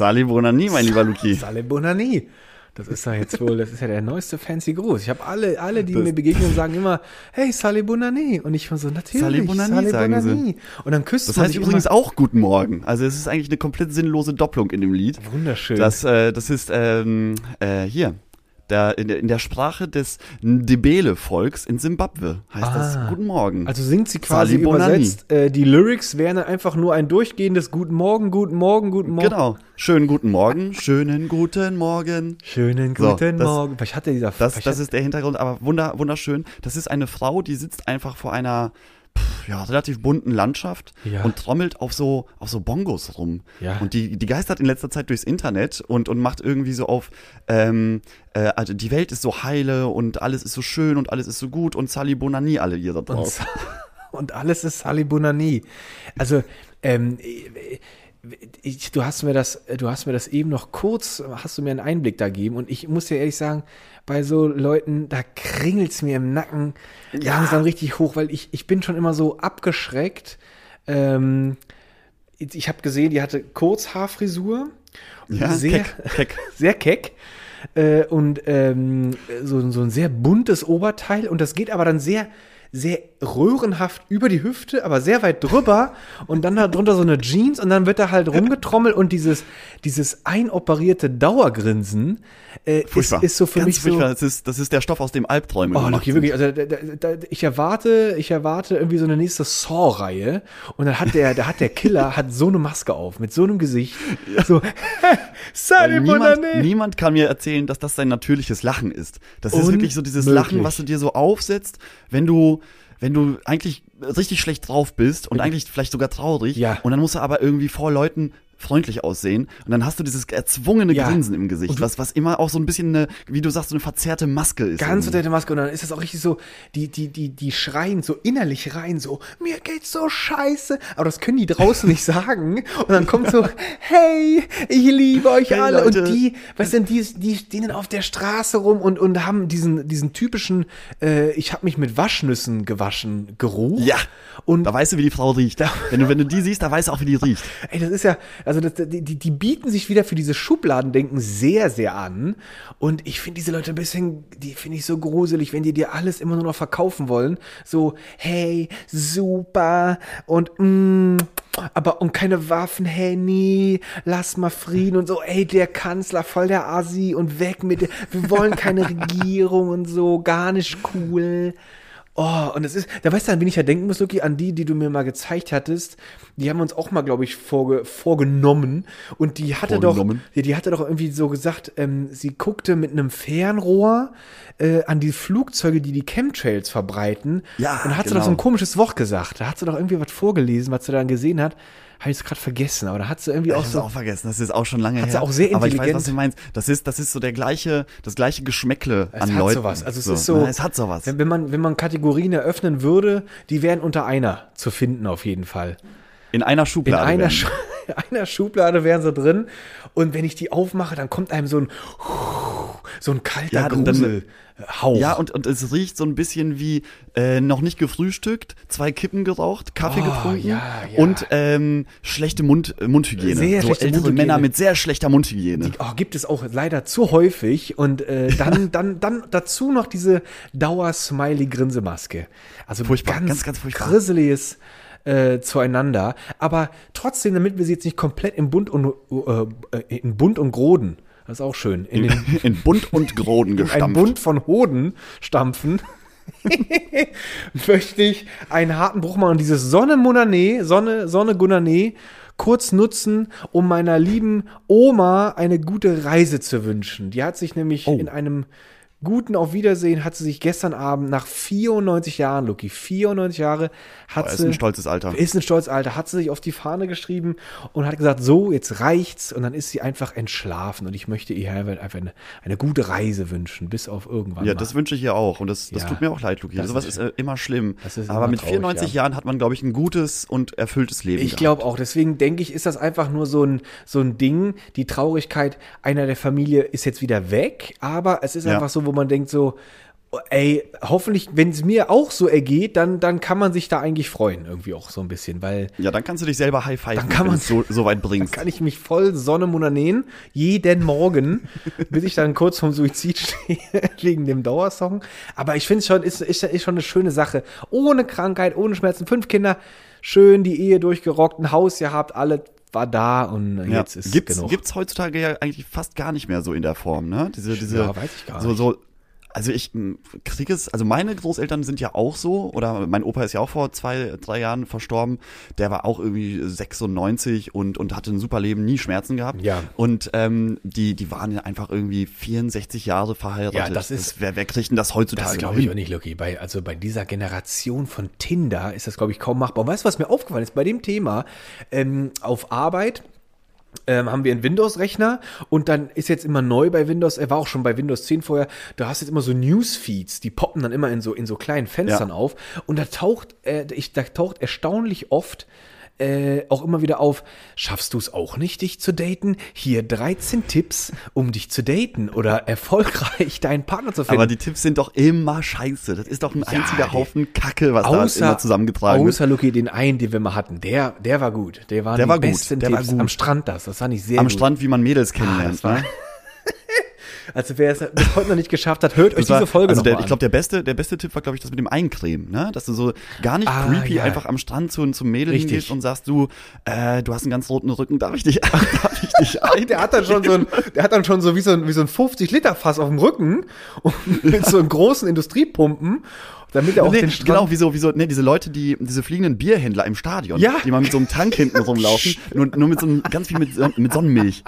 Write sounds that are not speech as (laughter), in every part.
Sali Bonani, mein lieber Luki. (laughs) Sale Bonani. Das ist ja jetzt wohl, das ist ja der neueste fancy Gruß. Ich habe alle, alle, die mir begegnen, sagen immer, hey, Sale Bonani. Und ich war so, natürlich, Sale Bonani, sagen sie. Und dann küsst Das heißt übrigens immer, auch Guten Morgen. Also es ist eigentlich eine komplett sinnlose Doppelung in dem Lied. Wunderschön. Das, äh, das ist ähm, äh, hier. Der, in, der, in der Sprache des Ndebele-Volks in Simbabwe heißt Ah. das Guten Morgen. Also singt sie quasi Sali übersetzt, äh, die Lyrics wären dann einfach nur ein durchgehendes Guten Morgen, Guten Morgen, Guten Morgen. genau. Schönen guten Morgen. Schönen guten Morgen. Schönen So, guten das- Morgen. Vielleicht hat der dieser Das, das ist der Hintergrund, aber wunder, wunderschön. Das ist eine Frau, die sitzt einfach vor einer ja, relativ bunten Landschaft Ja. und trommelt auf so, auf so Bongos rum. Ja. Und die, die geistert in letzter Zeit durchs Internet und, und macht irgendwie so auf, ähm, äh, also die Welt ist so heile und alles ist so schön und alles ist so gut und Sali Bonani alle ihr da und, drauf. (laughs) und alles ist Sali Bonani. Also, ähm, ich, du hast mir das, du hast mir das eben noch kurz, hast du mir einen Einblick da gegeben und ich muss dir ehrlich sagen, bei so Leuten, da kringelt's mir im Nacken Ja. langsam richtig hoch, weil ich, ich bin schon immer so abgeschreckt. Ähm, ich habe gesehen, die hatte Kurzhaarfrisur. Ja, sehr, keck, keck. (laughs) sehr keck. Äh, und ähm, so, so ein sehr buntes Oberteil. Und das geht aber dann sehr, sehr röhrenhaft über die Hüfte, aber sehr weit drüber. Und dann darunter so eine Jeans. Und dann wird da halt rumgetrommelt. Und dieses, dieses einoperierte Dauergrinsen äh, ist, ist so für Ganz mich so. furchtbar. Das ist, das ist der Stoff, aus dem Albträume Oh, sind. wirklich. Also, da, da, da, ich erwarte, ich erwarte irgendwie so eine nächste Saw-Reihe. Und dann hat der, da hat der Killer hat so eine Maske auf, mit so einem Gesicht. So, (laughs) Weil Sali niemand, niemand kann mir erzählen, dass das sein natürliches Lachen ist. Das ist wirklich so dieses. Lachen, was du dir so aufsetzt, wenn du, wenn du eigentlich richtig schlecht drauf bist und eigentlich vielleicht sogar traurig. Ja. Und dann musst du aber irgendwie vor Leuten freundlich aussehen und dann hast du dieses erzwungene Ja. Grinsen im Gesicht, was, was immer auch so ein bisschen eine, wie du sagst, so eine verzerrte Maske ist. Ganz der Maske und dann ist das auch richtig so, die, die, die, die schreien so innerlich rein, so, mir geht's so scheiße, aber das können die draußen nicht (laughs) sagen und dann kommt so, hey, ich liebe euch Hey, alle Leute. und die, weißt du, die, die stehen auf der Straße rum und, und haben diesen, diesen typischen, äh, ich habe mich mit Waschnüssen gewaschen Geruch. Ja. Und Da weißt du, wie die Frau riecht. Wenn du, wenn du die siehst, da weißt du auch, wie die riecht. Ey, das ist ja, also das, die, die bieten sich wieder für diese Schubladendenken sehr, sehr an. Und ich finde diese Leute ein bisschen, die finde ich so gruselig, wenn die dir alles immer nur noch verkaufen wollen. So, hey, super und mm, aber und keine Waffen, hey, nee, lass mal Frieden und so, ey, der Kanzler, voll der Asi und weg mit wir wollen keine (laughs) Regierung und so, gar nicht cool. Oh, und es ist, da weißt du, an wen ich ja denken muss, Luki, an die, die du mir mal gezeigt hattest. Die haben uns auch mal, glaube ich, vorge vorgenommen. Und die hatte doch, die, die hatte doch irgendwie so gesagt, ähm, sie guckte mit einem Fernrohr äh, an die Flugzeuge, die die Chemtrails verbreiten. Ja, Und hat sie genau. doch so ein komisches Wort gesagt. Da hat sie doch irgendwie was vorgelesen, was sie dann gesehen hat. Habe ich es gerade vergessen, aber da hat sie irgendwie Ich auch so. auch vergessen, das ist auch schon lange Hat her. sie auch sehr Aber ich weiß, intelligent- was du meinst. Das ist, das ist so der gleiche, das gleiche Geschmäckle Es an hat Leuten. sowas. Also es ist so. Na, es hat sowas. Wenn, wenn man, wenn man Kategorien eröffnen würde, die wären unter einer zu finden auf jeden Fall. In einer In Schublade. einer, werden. Schu (laughs) einer Schublade wären sie drin. Und wenn ich die aufmache, dann kommt einem so ein, so ein kalter Ja, dann- dann- Gruselhauch. Ja, und, und es riecht so ein bisschen wie äh, noch nicht gefrühstückt, zwei Kippen geraucht, Kaffee Oh, getrunken ja, ja. und ähm, schlechte Mund, äh, Mundhygiene. Sehr so schlechte ältere Mundhygiene. Männer mit sehr schlechter Mundhygiene. Die, oh, gibt es auch leider zu häufig. Und äh, dann, dann, dann dazu noch diese Dauer-Smiley-Grinsemaske. Also Furchtbar, ganz, ganz, ganz furchtbar. grisseliges äh, zueinander. Aber trotzdem, damit wir sie jetzt nicht komplett in Bund und, äh, in Bund und Groden, das ist auch schön, in den (laughs) in Bunt und Groden (laughs) ein gestampft. Bund von Hoden stampfen, (laughs) möchte ich einen harten Bruch machen und dieses Sonne Monane, Sonne, Sonne Gunane kurz nutzen, um meiner lieben Oma eine gute Reise zu wünschen. Die hat sich nämlich Oh. in einem guten Auf Wiedersehen, hat sie sich gestern Abend nach 94 Jahren, Lucky, 94 Jahre, hat Das ist sie ein stolzes Alter. ist ein stolz Alter, hat sie sich auf die Fahne geschrieben und hat gesagt, so, jetzt reicht's. Und dann ist sie einfach entschlafen. Und ich möchte ihr einfach eine, eine gute Reise wünschen, bis auf irgendwann. Ja, mal. das wünsche ich ihr auch. Und das, das Ja. tut mir auch leid, Luki. Das Sowas ist- ist, äh, immer schlimm. ist Aber immer mit traurig, 94 ja. Jahren hat man, glaube ich, ein gutes und erfülltes Leben. Ich glaube auch. Deswegen denke ich, ist das einfach nur so ein, so ein Ding. Die Traurigkeit einer der Familie ist jetzt wieder weg. Aber es ist Ja. einfach so, wo man denkt so, ey, hoffentlich, wenn es mir auch so ergeht, dann, dann kann man sich da eigentlich freuen, irgendwie auch so ein bisschen, weil Ja, dann kannst du dich selber high five, Dann kann man- so, so weit dann bringst. kann ich mich voll Sonne nähen, jeden Morgen, (laughs) bis ich dann kurz vorm Suizid stehe, (laughs) wegen dem Dauersong. Aber ich finde es schon, ist, ist, ist schon eine schöne Sache. Ohne Krankheit, ohne Schmerzen, fünf Kinder, schön die Ehe durchgerockt, ein Haus gehabt, alle war da und Ja. jetzt ist gibt's, genug. gibt's heutzutage ja eigentlich fast gar nicht mehr so in der Form, ne? Diese, diese, Ja, weiß ich gar so, nicht. so, also ich kriege es, also meine Großeltern sind ja auch so, oder mein Opa ist ja auch vor zwei, drei Jahren verstorben. Der war auch irgendwie 96 und, und hatte ein super Leben, nie Schmerzen gehabt. Ja. Und ähm, die, die waren ja einfach irgendwie 64 Jahre verheiratet. Ja, das ist- wer, wer kriegt denn das heutzutage? Das glaube ich auch nicht, Lucky. Bei, also bei dieser Generation von Tinder ist das, glaube ich, kaum machbar. Und weißt du, was mir aufgefallen ist bei dem Thema? Ähm, auf Arbeit ähm, haben wir einen Windows-Rechner und dann ist jetzt immer neu bei Windows, er war auch schon bei Windows 10 vorher, da hast du jetzt immer so Newsfeeds, die poppen dann immer in so, in so kleinen Fenstern Ja. auf und da taucht, äh, ich, da taucht erstaunlich oft äh, auch immer wieder auf, schaffst du es auch nicht, dich zu daten? Hier 13 Tipps, um dich zu daten oder erfolgreich (laughs) deinen Partner zu finden. Aber die Tipps sind doch immer scheiße. Das ist doch ein einziger die- Haufen Kacke, was da immer zusammengetragen wird. außer Lucky, den einen, den wir mal hatten, der, der war gut. Der war Der die war gut, besten der war Tipps gut. am Strand das. Das fand ich sehr Am gut. Strand, wie man Mädels Ah, kennenlernt. war, ne? (laughs) also wer es bis heute noch nicht geschafft hat, hört euch war- diese Folge also der, Ich glaube, der beste, der beste Tipp war, glaube ich, das mit dem Eincremen, ne? Dass du so gar nicht Ah, creepy ja. einfach am Strand zu, zum Mädel Richtig. hingehst und sagst, du, äh, du hast einen ganz roten Rücken, darf ich dich, (laughs) darf ich dich ein? (laughs) der hat dann schon so ein, der hat dann schon so wie so ein, wie so ein 50 Liter Fass auf dem Rücken und mit so einem großen Industriepumpen, damit er auch Nee, den Strand genau, wie so, wie so, ne, diese Leute, die, diese fliegenden Bierhändler im Stadion, Ja. die mal mit so einem Tank hinten rumlaufen, (laughs) nur, nur mit so einem, ganz viel mit, mit Sonnenmilch.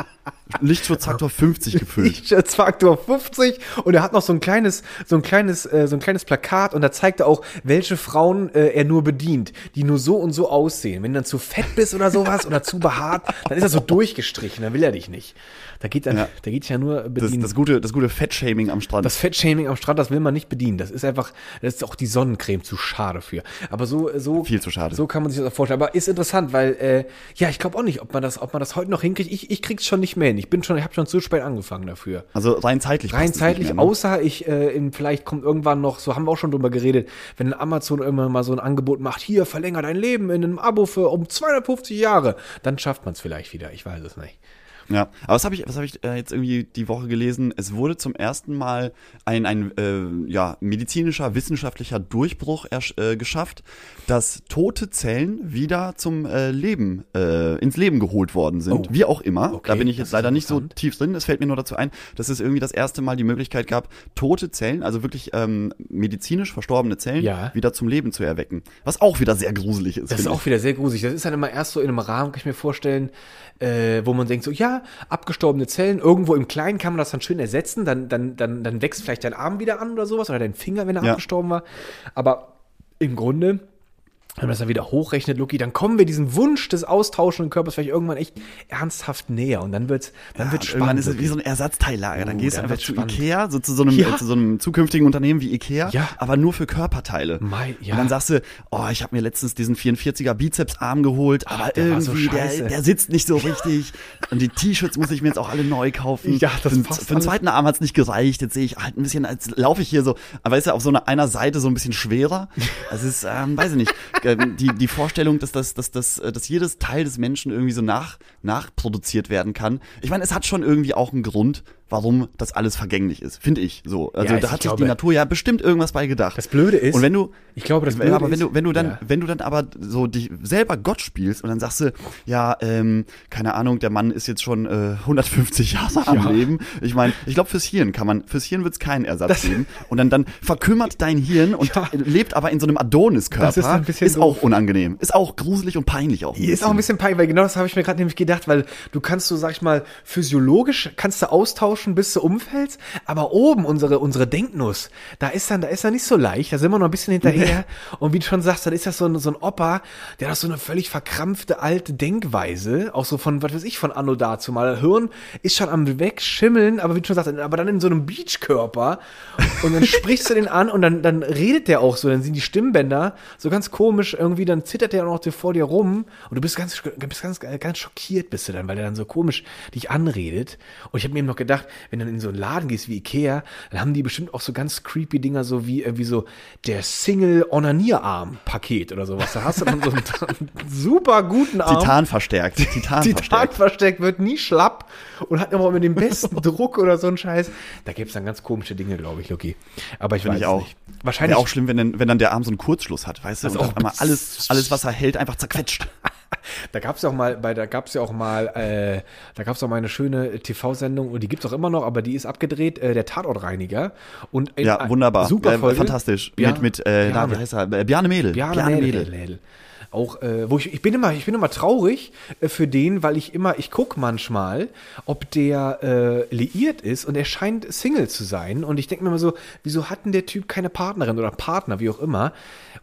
Lichtschutzfaktor 50 gefüllt. Faktor 50 und er hat noch so ein kleines so ein kleines äh, so ein kleines Plakat und da zeigt er auch welche Frauen äh, er nur bedient, die nur so und so aussehen. Wenn du dann zu fett bist oder sowas oder zu behaart, dann ist er so durchgestrichen, dann will er dich nicht. Da geht Ja. da geht ja nur Das, bedienen. das gute, das gute Fettshaming am Strand. Das Fettshaming am Strand, das will man nicht bedienen. Das ist einfach, das ist auch die Sonnencreme zu schade für. Aber so, so Viel zu schade. So kann man sich das auch vorstellen. Aber ist interessant, weil äh, ja, ich glaube auch nicht, ob man das, ob man das heute noch hinkriegt. Ich, ich krieg's schon nicht mehr hin. Ich bin schon, ich habe schon zu spät angefangen dafür. also rein zeitlich. Rein zeitlich, mehr, ne? außer ich, äh, in, vielleicht kommt irgendwann noch, so haben wir auch schon drüber geredet, wenn Amazon irgendwann mal so ein Angebot macht, hier, verlänger dein Leben in einem Abo für um 250 Jahre, dann schafft man es vielleicht wieder. Ich weiß es nicht. Ja, aber was habe ich, was habe ich äh, jetzt irgendwie die Woche gelesen? Es wurde zum ersten Mal ein, ein äh, ja, medizinischer, wissenschaftlicher Durchbruch äh, geschafft, dass tote Zellen wieder zum äh, Leben, äh, ins Leben geholt worden sind. Oh. Wie auch immer. Okay, da bin ich jetzt leider nicht so tief drin. Es fällt mir nur dazu ein, dass es irgendwie das erste Mal die Möglichkeit gab, tote Zellen, also wirklich ähm, medizinisch verstorbene Zellen, Ja. wieder zum Leben zu erwecken. Was auch wieder sehr gruselig ist. Das ist auch wieder sehr gruselig. Das ist dann immer erst so in einem Rahmen, kann ich mir vorstellen, äh, wo man denkt so, ja, abgestorbene Zellen, irgendwo im Kleinen kann man das dann schön ersetzen, dann, dann, dann, dann wächst vielleicht dein Arm wieder an oder sowas oder dein Finger, wenn er Ja. abgestorben war. Aber im Grunde, wenn man das dann wieder hochrechnet, Lucky, dann kommen wir diesem Wunsch des austauschenden Körpers vielleicht irgendwann echt ernsthaft näher und dann wird's, dann wird's Ja, irgendwann spannend. ist es wie so ein Ersatzteillager. Dann Oh, gehst du einfach wird's zu spannend. Ikea, so zu so einem, Ja. äh, zu so einem zukünftigen Unternehmen wie Ikea, Ja. aber nur für Körperteile. Mei, ja. Und dann sagst du, oh, ich habe mir letztens diesen 44er Bizepsarm geholt, aber der war so irgendwie, der, der sitzt nicht so richtig. Und die T-Shirts muss ich mir jetzt auch alle neu kaufen. Ja, das für, den- passt Für den zweiten Arm hat's nicht gereicht. Jetzt sehe ich halt ein bisschen, als laufe ich hier so, aber ist ja auf so einer, einer Seite so ein bisschen schwerer. (laughs) Das ist, ähm, weiß ich nicht, ähm, die, die Vorstellung, dass das, dass, dass, äh, dass jedes Teil des Menschen irgendwie so nach, nachproduziert werden kann. Ich meine, es hat schon irgendwie auch einen Grund, warum das alles vergänglich ist, finde ich so. Also Ja, da hat sich die glaube- Natur ja bestimmt irgendwas bei gedacht. Das Blöde ist, Und wenn du, ich glaube, das Blöde aber wenn du, wenn du dann, ja. wenn du dann aber so dich selber Gott spielst und dann sagst du, ja, ähm, keine Ahnung, der Mann ist jetzt schon äh, 150 Jahre am Ja. Leben. Ich meine, ich glaube fürs Hirn kann man, fürs Hirn wird es keinen Ersatz Das- geben. Und dann, dann verkümmert dein Hirn und lebt aber in so einem Adoniskörper. Das ist ein bisschen ist doof. auch unangenehm. Ist auch gruselig und peinlich auch. Ist auch ein bisschen peinlich, weil genau das habe ich mir gerade nämlich gedacht, weil du kannst so, sag ich mal, physiologisch kannst du austauschen, bis du umfällst, aber oben unsere, unsere Denknuss, da ist dann, da ist dann nicht so leicht, da sind wir noch ein bisschen hinterher. (laughs) Und wie du schon sagst, dann ist das so ein, so ein Opa, der hat so eine völlig verkrampfte alte Denkweise, auch so von, was weiß ich, von Anno dazu mal. Hirn ist schon am Wegschimmeln, aber wie du schon sagst, aber dann in so einem Beachkörper. Und dann sprichst du den an und dann, dann redet der auch so, dann sind die Stimmbänder so ganz komisch irgendwie, dann zittert der auch noch vor dir rum und du bist ganz, bist ganz, ganz schockiert bist du dann, weil er dann so komisch dich anredet. Und ich habe mir eben noch gedacht, wenn du in so einen Laden gehst wie Ikea, dann haben die bestimmt auch so ganz creepy Dinger, so wie irgendwie so der Single-Onanierarm-Paket oder sowas. Da hast du dann so einen, (laughs) super guten Arm. Titan verstärkt. (laughs) Titan, Titan verstärkt. versteckt, wird nie schlapp und hat immer mit dem besten (laughs) Druck oder so einen Scheiß. Da gibt's dann ganz komische Dinge, glaube ich, Loki. Aber ich Finde weiß ich es auch. nicht. Wahrscheinlich Wäre auch schlimm, wenn, dann- wenn dann der Arm so einen Kurzschluss hat, weißt du? Also und auch einmal alles, alles, was er hält, einfach zerquetscht. Da gab's ja auch mal, bei, da gab's ja auch mal, äh, da gab's auch mal eine schöne TV-Sendung und die gibt's auch immer noch, aber die ist abgedreht, äh, der Tatortreiniger. Und in Ja, wunderbar. Super Äh, Folge. fantastisch. Ja, mit, mit, äh, Bjarne. wie heißt er? Bjarne Mädel. Bjarne Mädel. Mädel. Auch, äh, wo ich, ich bin immer, ich bin immer traurig äh, für den, weil ich immer, ich guck manchmal, ob der äh, liiert ist und er scheint Single zu sein. Und ich denke mir immer so, wieso hat denn der Typ keine Partnerin oder Partner, wie auch immer?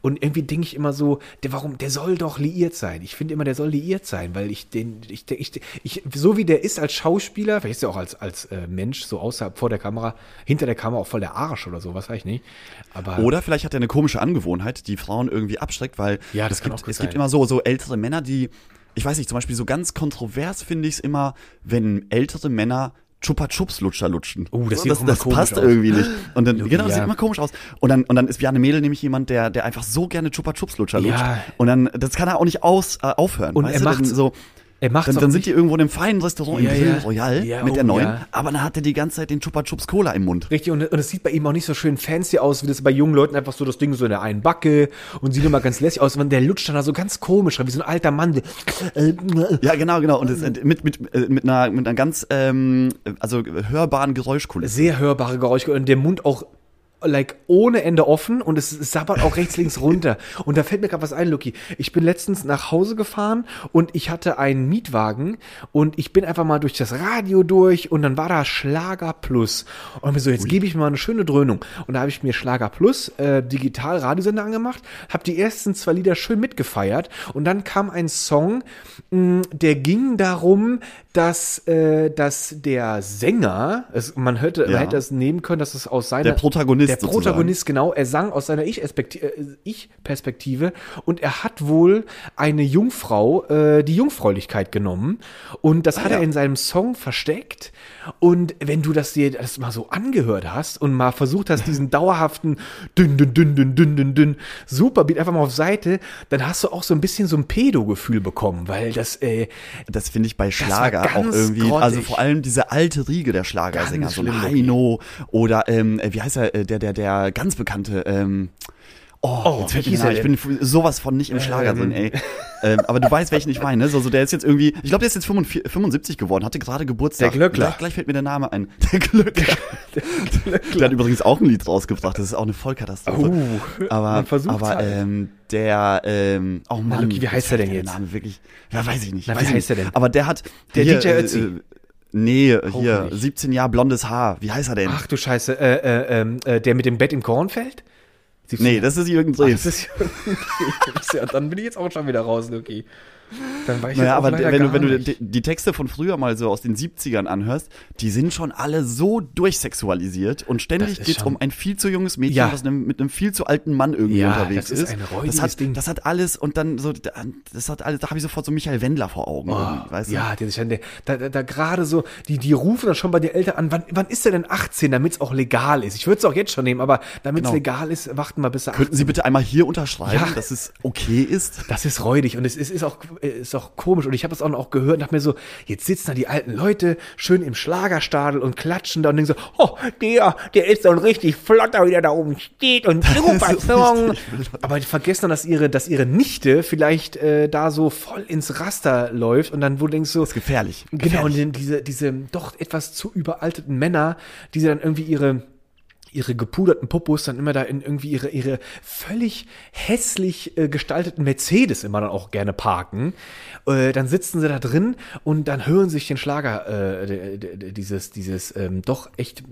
Und irgendwie denke ich immer so, der, warum, der soll doch liiert sein. Ich finde immer, der soll liiert sein, weil ich den, ich, ich, ich, so wie der ist als Schauspieler, vielleicht ist er auch als, als äh, Mensch, so außerhalb vor der Kamera, hinter der Kamera auch voll der Arsch oder so, was weiß ich nicht. Aber Oder vielleicht hat er eine komische Angewohnheit, die Frauen irgendwie abschreckt, weil Ja, das es gibt, auch es gibt sein. immer so, so ältere Männer, die, ich weiß nicht, zum Beispiel so ganz kontrovers finde ich es immer, wenn ältere Männer Chupa Chups Lutscher lutschen. Oh, das sieht das, das komisch passt aus. irgendwie nicht. Und dann, (laughs) genau, das ja. sieht immer komisch aus. Und dann, und dann ist Bjarne Mädel nämlich jemand, der, der einfach so gerne Chupa Chups Lutscher lutscht. Ja. Und dann, das kann er auch nicht aus, äh, aufhören. Und er du? macht's- Dann so, er macht's dann, dann sind die irgendwo in einem feinen Restaurant Ja, im Grill ja. Royal Ja, mit der oh, neuen, ja. aber dann hat er die ganze Zeit den Chupa Chups Cola im Mund. Richtig, und, und es sieht bei ihm auch nicht so schön fancy aus, wie das bei jungen Leuten einfach so das Ding so in der einen Backe und sieht immer ganz lässig aus. Und der lutscht dann da so ganz komisch, wie so ein alter Mann. Äh, Ja, genau, genau. Und das, äh, mit, mit, äh, mit, einer, mit einer ganz ähm, also hörbaren Geräuschkulisse. Sehr hörbare Geräusche und der Mund auch like ohne Ende offen und es sabbert auch rechts links (laughs) runter. Und da fällt mir gerade was ein Lucky ich bin letztens nach Hause gefahren und ich hatte einen Mietwagen und ich bin einfach mal durch das Radio durch und dann war da Schlager Plus. Und mir so jetzt gebe ich mir mal eine schöne Dröhnung. Und da habe ich mir Schlager Plus äh, digital Radiosender angemacht habe die ersten zwei Lieder schön mitgefeiert und dann kam ein Song mh, der ging darum dass äh, dass der Sänger es, man hörte man Ja. hätte es nehmen können dass es aus seiner Der Protagonist der sozusagen. Protagonist genau er sang aus seiner Ich-Perspektive äh, Ich-Perspektive und er hat wohl eine Jungfrau äh, die Jungfräulichkeit genommen und das hat ja. er in seinem Song versteckt und wenn du das dir das mal so angehört hast und mal versucht hast diesen dauerhaften dünn dünn dünn dünn dünn dünn dünn Superbeat einfach mal auf Seite dann hast du auch so ein bisschen so ein Pedo-Gefühl bekommen weil das äh, Das finde ich bei Schlager auch irgendwie, grottig. also vor allem diese alte Riege der Schlagersänger, Ganz so ein Heino oder ähm, wie heißt er, äh, der, der, der ganz bekannte, ähm, Oh, Oh, jetzt fällt mir der ich bin sowas von nicht im Schlager drin, ey. ähm, aber du weißt, welchen ich meine, ne? So, so, der ist jetzt irgendwie, ich glaube, der ist jetzt 45, 75 geworden, hatte gerade Geburtstag. Der Glöckler. Gleich, gleich fällt mir der Name ein. (laughs) Der Glöckler. der hat übrigens auch ein Lied rausgebracht, das ist auch eine Vollkatastrophe. Oh, aber aber halt. ähm, der, ähm, oh Mann, Luki, wie heißt er fällt denn jetzt? Der Name wirklich, ja, weiß ich nicht. Na, wie heißt nicht. denn? Aber der hat, Der hier, DJ Ötzi. Äh, nee, hier, nicht. 17 Jahre blondes Haar. Wie heißt er denn? ach du Scheiße äh, äh, ähm, äh, der mit dem Bett im Kornfeld nee, das ist Jürgen Drews. (laughs) das ist ja, dann bin ich jetzt auch schon wieder raus, Luki. Dann war ich Naja, aber wenn du, wenn du die, die Texte von früher mal so aus den 70ern anhörst, die sind schon alle so durchsexualisiert und ständig geht es um ein viel zu junges Mädchen, Ja. was mit einem viel zu alten Mann irgendwie Ja, unterwegs das ist ein das hat, Ding. Das hat alles und dann so, das hat alles, da habe ich sofort so Michael Wendler vor Augen. irgendwie, weißt du? Oh, ja, der der, da, da, gerade so, die, die rufen dann schon bei den Eltern an, wann, wann ist er denn 18, damit es auch legal ist? Ich würde es auch jetzt schon nehmen, aber damit es Genau. legal ist, warten wir bis er Könnten Sie bitte einmal hier unterschreiben, Ja. dass es okay ist? Das ist räudig und es ist, ist, auch, ist auch komisch. Und ich habe es auch noch gehört und dachte mir so, jetzt sitzen da die alten Leute schön im Schlagerstadel und klatschen da und denken so, oh, der, der ist so ein richtig flotter, wie der da oben steht und (laughs) super Song. Aber die vergessen dann, dass ihre, dass ihre Nichte vielleicht äh, da so voll ins Raster läuft und dann wo du denkst so, Das ist gefährlich. Genau, und Gefährlich. dann diese, diese doch etwas zu überalteten Männer, die dann irgendwie ihre ihre gepuderten Popos dann immer da in irgendwie ihre, ihre völlig hässlich äh, gestalteten Mercedes immer dann auch gerne parken. Äh, dann sitzen sie da drin und dann hören sich den Schlager, äh, dieses, dieses ähm, doch echt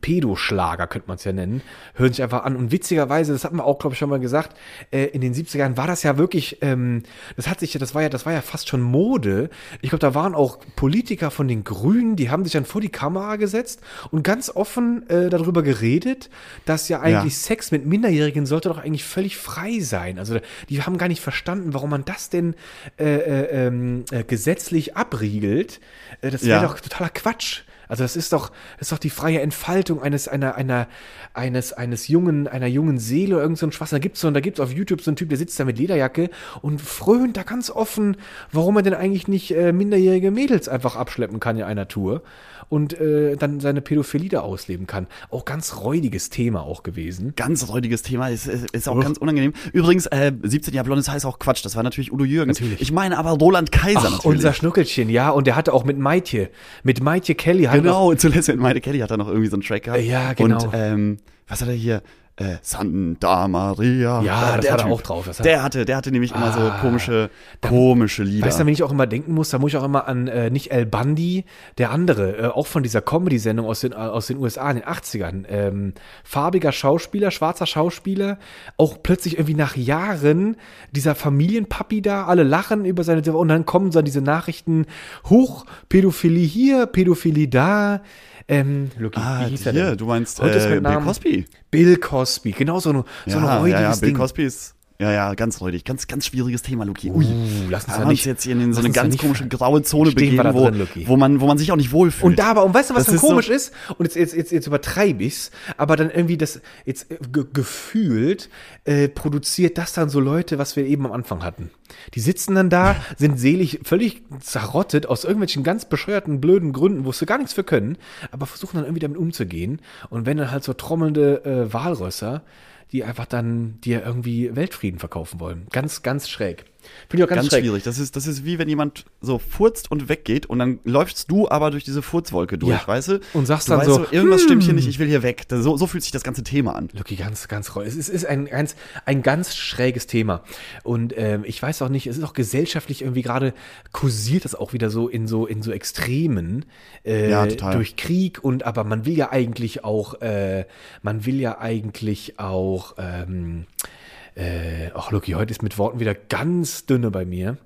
Pedo-Schlager, könnte man es ja nennen, hören sich einfach an. Und witzigerweise, das hatten wir auch, glaube ich, schon mal gesagt, äh, in den 70ern war das ja wirklich, ähm, das hat sich das war ja, das war ja fast schon Mode. Ich glaube, da waren auch Politiker von den Grünen, die haben sich dann vor die Kamera gesetzt und ganz offen äh, darüber darüber geredet, dass ja eigentlich Sex mit Minderjährigen sollte doch eigentlich völlig frei sein. Also die haben gar nicht verstanden, warum man das denn äh, äh, ähm, äh, gesetzlich abriegelt. Äh, das wäre Ja. doch totaler Quatsch. Also das ist doch, das ist doch die freie Entfaltung eines, einer, einer, eines, eines jungen, einer jungen Seele oder irgend so ein Schwachsinn. Da gibt's so, da gibt's auf YouTube so einen Typ, der sitzt da mit Lederjacke und frönt da ganz offen, warum er denn eigentlich nicht äh, minderjährige Mädels einfach abschleppen kann in einer Tour und äh, dann seine Pädophilie da ausleben kann. Auch ganz räudiges Thema auch gewesen. Ganz räudiges Thema, ist, ist, ist auch ganz unangenehm. Übrigens, äh, 17 Jahre Blondes heißt auch Quatsch, das war natürlich Udo Jürgens. Natürlich. Ich meine aber Roland Kaiser Ach, natürlich. unser Schnuckelchen, ja, und der hatte auch mit Maitje, mit Maitje Kelly hat er noch- Genau, zuletzt mit Meine Kelly hat er noch irgendwie so einen Track gehabt. Ja, genau. Und ähm, was hat er hier? Äh, Santa Maria. Ja, Äh, das der hat er Typ. auch drauf, hat- der hatte, der hatte nämlich immer so Ah, komische, komische Lieder. Weißt du, wenn ich auch immer denken muss, da muss ich auch immer an äh, nicht El Bundy, der andere, äh, auch von dieser Comedy-Sendung aus den, äh, aus den USA in den 80ern. Ähm, farbiger Schauspieler, schwarzer Schauspieler, auch plötzlich irgendwie nach Jahren dieser Familienpapi da, alle lachen über seine, und dann kommen dann diese Nachrichten, hoch, Pädophilie hier, Pädophilie da. Ähm, Lucky, ah, wie hieß er hier, denn? du meinst Heute ist äh, Bill Cosby. Bill Cosby, genau so, ein- so ein ja, räudiges ja, ja, Bill Ding. Cosby ist, ja, ja, ganz räudig. Ganz, ganz schwieriges Thema, Luki. Ui. Uh, lass uns uns nicht- jetzt hier in so eine ganz komische graue Zone begeben, wo, drin, wo, man, wo man sich auch nicht wohlfühlt. Und da aber, und weißt du, was Das dann ist so- komisch ist? Und jetzt, jetzt, jetzt, jetzt übertreibe ich's, aber dann irgendwie das, jetzt äh, ge gefühlt, äh, produziert das dann so Leute, was wir eben am Anfang hatten. Die sitzen dann da, (laughs) sind selig, völlig zerrottet, aus irgendwelchen ganz bescheuerten, blöden Gründen, wo sie gar nichts für können, aber versuchen dann irgendwie damit umzugehen. Und wenn dann halt so trommelnde äh, Walrösser, die einfach dann dir irgendwie Weltfrieden verkaufen wollen. Ganz, ganz schräg. Finde ich auch ganz, Ganz schwierig. Das ist, das ist wie wenn jemand so furzt und weggeht und dann läufst du aber durch diese Furzwolke durch, Ja. weißt du? Und sagst du dann weißt so, irgendwas stimmt hier hm. nicht, ich will hier weg. Das, so, so fühlt sich das ganze Thema an. Lucky, ganz, ganz reu. Es ist, ist ein, ganz, ein ganz schräges Thema. Und ähm, ich weiß auch nicht, es ist auch gesellschaftlich irgendwie gerade kursiert das auch wieder so in so, in so Extremen äh, Ja, total. durch Krieg und aber man will ja eigentlich auch, äh, man will ja eigentlich auch, ähm, äh, ach Lucky, heute ist mit Worten wieder ganz dünne bei mir.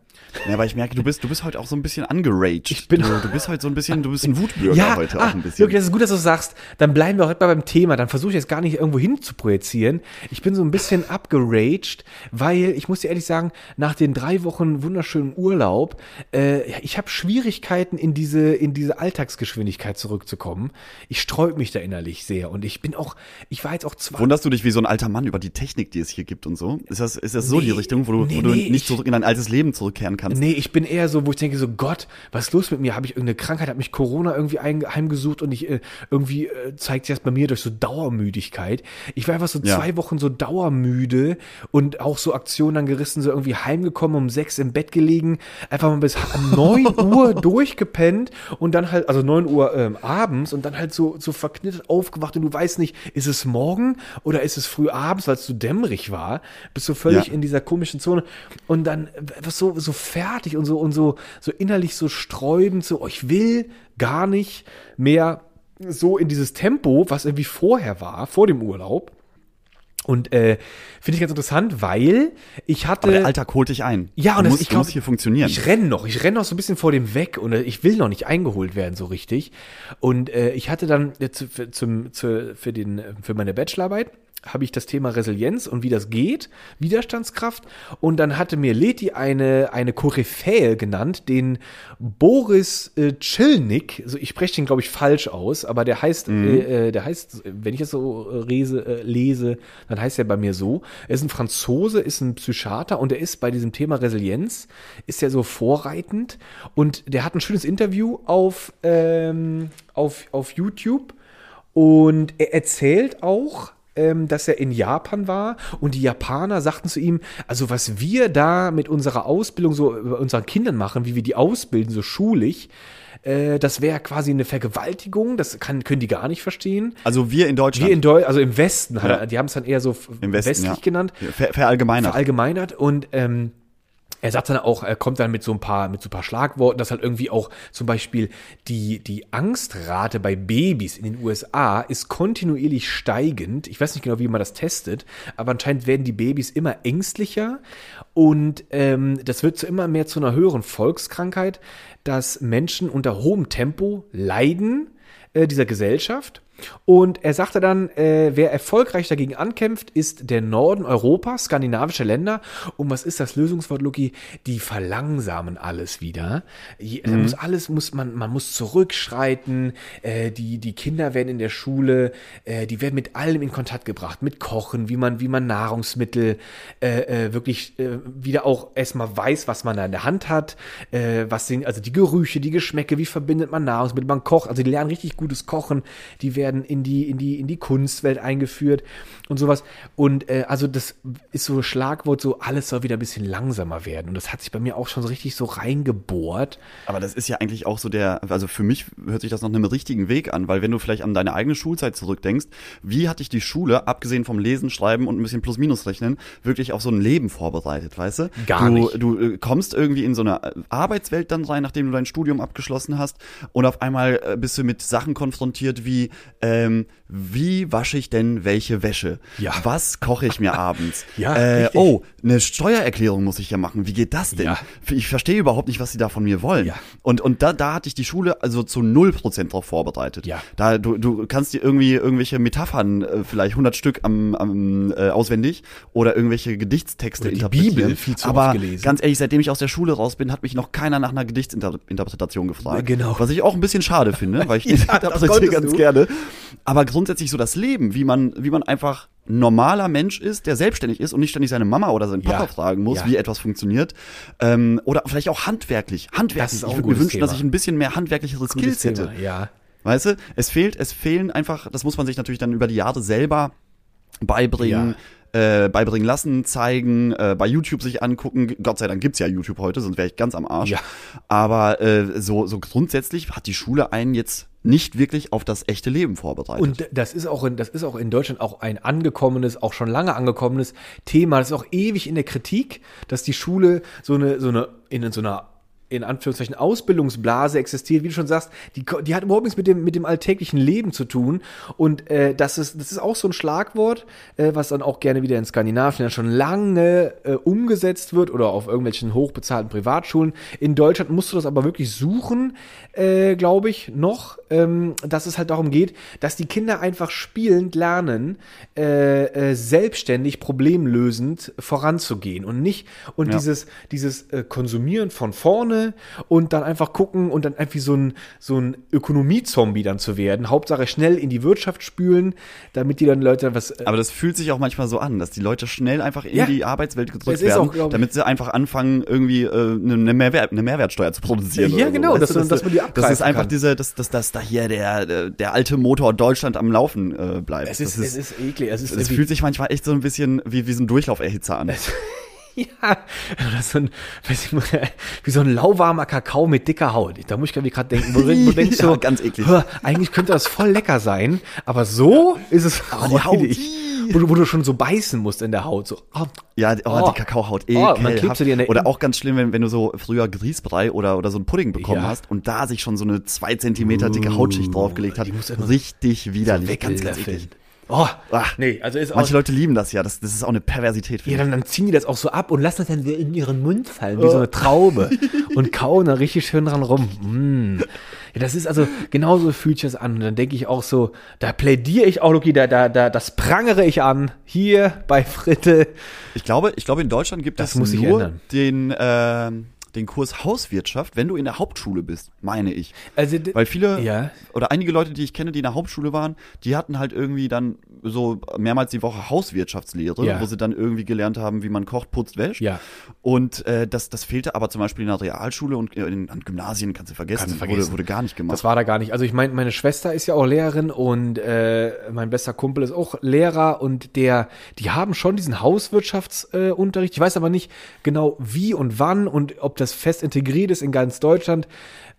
Ja, aber ich merke, du bist, du bist heute auch so ein bisschen angeraged. Ich bin- du, du bist heute so ein bisschen, du bist ein (laughs) Wutbürger ja, heute ah, auch ein bisschen. Wirklich, das ist gut, dass du sagst. Dann bleiben wir heute mal beim Thema. Dann versuche ich jetzt gar nicht irgendwo hin zu projizieren. Ich bin so ein bisschen (laughs) abgeraged, weil ich muss dir ehrlich sagen, nach den drei Wochen wunderschönen Urlaub, äh, ich habe Schwierigkeiten in diese in diese Alltagsgeschwindigkeit zurückzukommen. Ich sträub mich da innerlich sehr und ich bin auch, ich war jetzt auch zwei. Wunderst du dich wie so ein alter Mann über die Technik, die es hier gibt und so? Ist das, ist das so Nee, die Richtung, wo du, nee, wo du nee, nicht ich- zurück in dein altes Leben zurückkehren kannst? Nee, ich bin eher so, wo ich denke so, Gott, was ist los mit mir? Habe ich irgendeine Krankheit? Hat mich Corona irgendwie heimgesucht und ich äh, irgendwie äh, zeigt sich das bei mir durch so Dauermüdigkeit. Ich war einfach so Ja. zwei Wochen so dauermüde und auch so Aktionen dann gerissen, so irgendwie heimgekommen, um sechs im Bett gelegen, einfach mal bis (laughs) neun Uhr durchgepennt und dann halt, also neun Uhr ähm, abends und dann halt so, so verknittert aufgewacht und du weißt nicht, ist es morgen oder ist es früh abends, weil es so dämmerig war, bist du völlig Ja. in dieser komischen Zone und dann äh, was so so fertig und so und so so innerlich so sträubend so oh, ich will gar nicht mehr so in dieses Tempo, was irgendwie vorher war, vor dem Urlaub. Und äh, finde ich ganz interessant, weil ich hatte Aber der Alltag holt dich ein. ja, und du das, musst, ich du musst glaube, hier funktionieren. Ich renn noch, ich renn noch so ein bisschen vor dem weg und äh, ich will noch nicht eingeholt werden so richtig. Und äh, ich hatte dann jetzt für, zum, zu, für, den, äh, für meine Bachelorarbeit habe ich das Thema Resilienz und wie das geht, Widerstandskraft. Und dann hatte mir Leti eine, eine Koryphäe genannt, den Boris äh, Chilnik, also ich spreche den glaube ich falsch aus, aber der heißt, äh, äh, der heißt, wenn ich das so äh, lese, äh, lese, dann heißt er bei mir so. Er ist ein Franzose, ist ein Psychiater und er ist bei diesem Thema Resilienz, ist er so vorreitend und der hat ein schönes Interview auf, ähm, auf, auf YouTube und er erzählt auch, ähm, dass er in Japan war und die Japaner sagten zu ihm, also was wir da mit unserer Ausbildung so bei unseren Kindern machen, wie wir die ausbilden, so schulisch, äh, das wäre quasi eine Vergewaltigung, das kann, können die gar nicht verstehen. Also wir in Deutschland. Wir in Deu also im Westen, Ja. die haben es dann eher so Im Westen, westlich ja. genannt Ver, verallgemeinert. verallgemeinert und ähm, er sagt dann auch, er kommt dann mit so ein paar, mit so ein paar Schlagworten, dass halt irgendwie auch zum Beispiel die, die Angstrate bei Babys in den USA ist kontinuierlich steigend. Ich weiß nicht genau, wie man das testet, aber anscheinend werden die Babys immer ängstlicher und ähm, das wird zu immer mehr zu einer höheren Volkskrankheit, dass Menschen unter hohem Tempo leiden, äh, dieser Gesellschaft. Und er sagte dann, äh, wer erfolgreich dagegen ankämpft, ist der Norden Europas, skandinavische Länder. Und was ist das Lösungswort, Luki? Die verlangsamen alles wieder. Je, mhm. muss alles muss man, man muss zurückschreiten. Äh, die die Kinder werden in der Schule, äh, die werden mit allem in Kontakt gebracht, mit Kochen, wie man wie man Nahrungsmittel äh, äh, wirklich äh, wieder auch erstmal weiß, was man da in der Hand hat, was sind also die Gerüche, die Geschmäcke, wie verbindet man Nahrungsmittel, man kocht, also die lernen richtig gutes Kochen, die werden werden in die, in die, in die Kunstwelt eingeführt und sowas. Und äh, also das ist so Schlagwort, so alles soll wieder ein bisschen langsamer werden. Und das hat sich bei mir auch schon so richtig so reingebohrt. Aber das ist ja eigentlich auch so der, also für mich hört sich das nach einem richtigen Weg an, weil wenn du vielleicht an deine eigene Schulzeit zurückdenkst, wie hat dich die Schule, abgesehen vom Lesen, Schreiben und ein bisschen Plus-Minus-Rechnen, wirklich auf so ein Leben vorbereitet, weißt du? Gar du, nicht. Du äh, kommst irgendwie in so eine äh, Arbeitswelt dann rein, nachdem du dein Studium abgeschlossen hast und auf einmal äh, bist du mit Sachen konfrontiert wie ähm, wie wasche ich denn welche Wäsche? Ja. Was koche ich mir (laughs) abends? Ja, äh, oh, eine Steuererklärung muss ich ja machen. Wie geht das denn? Ja. Ich verstehe überhaupt nicht, was sie da von mir wollen. Ja. Und, und da, da hatte ich die Schule also zu null Prozent drauf vorbereitet. Ja. Da, du, du kannst dir irgendwie irgendwelche Metaphern, äh, vielleicht 100 Stück am, am äh, auswendig oder irgendwelche Gedichtstexte Oder die interpretieren. Bibel viel zu Aber oft gelesen. ganz ehrlich, seitdem ich aus der Schule raus bin, hat mich noch keiner nach einer Gedichtsinterpretation gefragt. Genau. Was ich auch ein bisschen schade finde, weil ich die (laughs) Ja, interpretiere ganz du. gerne. Aber grundsätzlich so das Leben, wie man, wie man einfach normaler Mensch ist, der selbstständig ist und nicht ständig seine Mama oder seinen Papa Ja. fragen muss, Ja. wie etwas funktioniert. Ähm, oder vielleicht auch handwerklich. Handwerklich. Ich würde mir wünschen, dass Thema. ich ein bisschen mehr handwerkliche Skills hätte. Ja. Weißt du, es fehlt, es fehlen einfach, das muss man sich natürlich dann über die Jahre selber beibringen. Äh, beibringen lassen, zeigen, äh, bei YouTube sich angucken. Gott sei Dank gibt's ja YouTube heute, sonst wäre ich ganz am Arsch. Ja. Aber äh, so, so grundsätzlich hat die Schule einen jetzt nicht wirklich auf das echte Leben vorbereitet. Und das ist auch in, das ist auch in Deutschland auch ein angekommenes, auch schon lange angekommenes Thema. Das ist auch ewig in der Kritik, dass die Schule so eine, so eine, in so einer in Anführungszeichen Ausbildungsblase existiert, wie du schon sagst, die, die hat überhaupt nichts mit dem, mit dem alltäglichen Leben zu tun. Und äh, das, ist, das ist auch so ein Schlagwort, äh, was dann auch gerne wieder in Skandinavien dann schon lange äh, umgesetzt wird oder auf irgendwelchen hochbezahlten Privatschulen. In Deutschland musst du das aber wirklich suchen, äh, glaube ich, noch, ähm, dass es halt darum geht, dass die Kinder einfach spielend lernen, äh, äh, selbstständig, problemlösend voranzugehen und nicht und Ja. dieses dieses äh, Konsumieren von vorne und dann einfach gucken und dann einfach so ein so ein Ökonomie-Zombie dann zu werden. Hauptsache schnell in die Wirtschaft spülen, damit die dann Leute was äh, Aber das fühlt sich auch manchmal so an, dass die Leute schnell einfach in Ja. die Arbeitswelt gedrückt werden, auch, damit sie einfach anfangen, irgendwie äh, eine, Mehrwert, eine Mehrwertsteuer zu produzieren. Ja, so. genau, Weißt dass du, du- dass man die Das ist einfach kann. diese, dass, dass, dass da hier der, der, alte Motor Deutschland am Laufen äh, bleibt. es ist, das es ist eklig. Es ist irgendwie- fühlt sich manchmal echt so ein bisschen wie, wie so ein Durchlauferhitzer an. (laughs) Ja, das ist so ein, weiß ich, wie so ein lauwarmer Kakao mit dicker Haut. Da muss ich gerade denken, wo, wo (laughs) denkst Ja, so, ganz eklig. "Hör, eigentlich könnte das voll lecker sein, aber so ist es die (laughs) Haut, räudig. Wo, du, wo du schon so beißen musst in der Haut. So, ah, Ja, die- oh, Oh. die Kakaohaut, Oh, ekelhaft. der Oder auch ganz schlimm, wenn, wenn du so früher Grießbrei oder, oder so einen Pudding bekommen Ja. hast und da sich schon so eine zwei Zentimeter dicke Hautschicht draufgelegt hat. muss immer Richtig widerlich. ganz, ganz eklig. Oh, Ah. nee, also ist Manche Leute lieben das ja. Das, das ist auch eine Perversität. ja, dann, dann ziehen die das auch so ab und lassen das dann so in ihren Mund fallen, wie so eine Traube und kauen da richtig schön dran rum. Mm. Ja, das ist also, genauso fühlt sich das an. Und dann denke ich auch so, da plädiere ich auch, Luki, da, da, da, das prangere ich an, hier bei Fritte. ich. Glaube, ich glaube, in Deutschland gibt Das es muss nur ändern. den, ähm, den Kurs Hauswirtschaft, wenn du in der Hauptschule bist, meine ich. Also, Weil viele Ja. oder einige Leute, die ich kenne, die in der Hauptschule waren, die hatten halt irgendwie dann so mehrmals die Woche Hauswirtschaftslehre, Ja. wo sie dann irgendwie gelernt haben, wie man kocht, putzt, wäscht. Ja. Und äh, das, das fehlte aber zum Beispiel in der Realschule und in, an Gymnasien, kannst du vergessen, Kannst du vergessen. Wurde, wurde gar nicht gemacht. Das war da gar nicht. Also ich meine, meine Schwester ist ja auch Lehrerin und äh, mein bester Kumpel ist auch Lehrer und der, die haben schon diesen Hauswirtschaftsunterricht. Äh, ich weiß aber nicht genau wie und wann und ob das fest integriert ist in ganz Deutschland.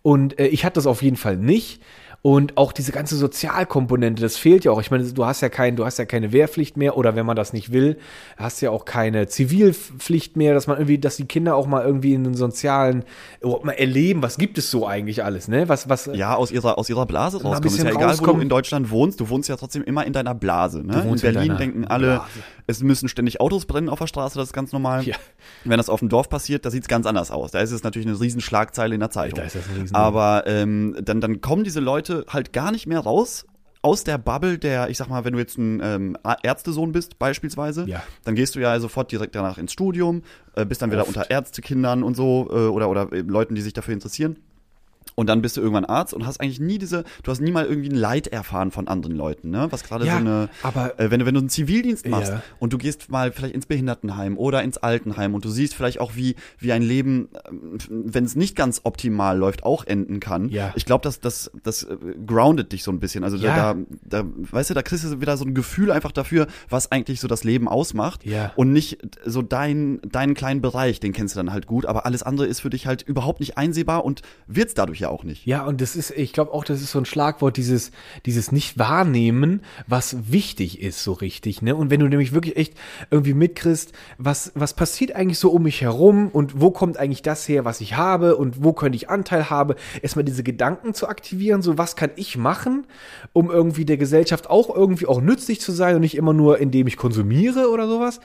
Und äh, ich hatte das auf jeden Fall nicht. Und auch diese ganze Sozialkomponente, das fehlt ja auch. Ich meine, du hast ja kein, du hast ja keine Wehrpflicht mehr oder wenn man das nicht will, hast ja auch keine Zivilpflicht mehr, dass man irgendwie, dass die Kinder auch mal irgendwie in den sozialen, überhaupt mal erleben, was gibt es so eigentlich alles, ne? Was, was, ja, aus ihrer, aus ihrer Blase rauskommen. Ist ja egal, wo du in Deutschland wohnst, du wohnst ja trotzdem immer in deiner Blase. Ne? In in Berlin deiner denken alle, es müssen ständig Autos brennen auf der Straße, das ist ganz normal. Ja. Wenn das auf dem Dorf passiert, da sieht's ganz anders aus. Da ist es natürlich eine riesen Schlagzeile in der Zeitung. Da ist das ein Aber ähm, dann, dann kommen diese Leute halt gar nicht mehr raus aus der Bubble der, ich sag mal, wenn du jetzt ein ähm, Ärztesohn bist beispielsweise, Ja. dann gehst du ja sofort direkt danach ins Studium, äh, bist dann wieder Oft. unter Ärztekindern und so äh, oder, oder äh, Leuten, die sich dafür interessieren. Und dann bist du irgendwann Arzt und hast eigentlich nie diese, du hast nie mal irgendwie ein Leid erfahren von anderen Leuten, ne? Was gerade Ja, so eine, aber- äh, wenn du, wenn du einen Zivildienst machst Ja. und du gehst mal vielleicht ins Behindertenheim oder ins Altenheim und du siehst vielleicht auch, wie, wie ein Leben, ähm, wenn es nicht ganz optimal läuft, auch enden kann. Ja. Ich glaube, das, das, das äh, groundet dich so ein bisschen. Also Ja. da, da, weißt du, da kriegst du wieder so ein Gefühl einfach dafür, was eigentlich so das Leben ausmacht. Ja. Und nicht so dein, deinen kleinen Bereich, den kennst du dann halt gut, aber alles andere ist für dich halt überhaupt nicht einsehbar und wird's dadurch ja auch nicht. Ja, und das ist, ich glaube auch, das ist so ein Schlagwort, dieses, dieses Nicht-Wahrnehmen, was wichtig ist, so richtig, ne? Und wenn du nämlich wirklich echt irgendwie mitkriegst, was, was passiert eigentlich so um mich herum und wo kommt eigentlich das her, was ich habe und wo könnte ich Anteil haben, erstmal diese Gedanken zu aktivieren, so was kann ich machen, um irgendwie der Gesellschaft auch irgendwie auch nützlich zu sein und nicht immer nur, indem ich konsumiere oder sowas.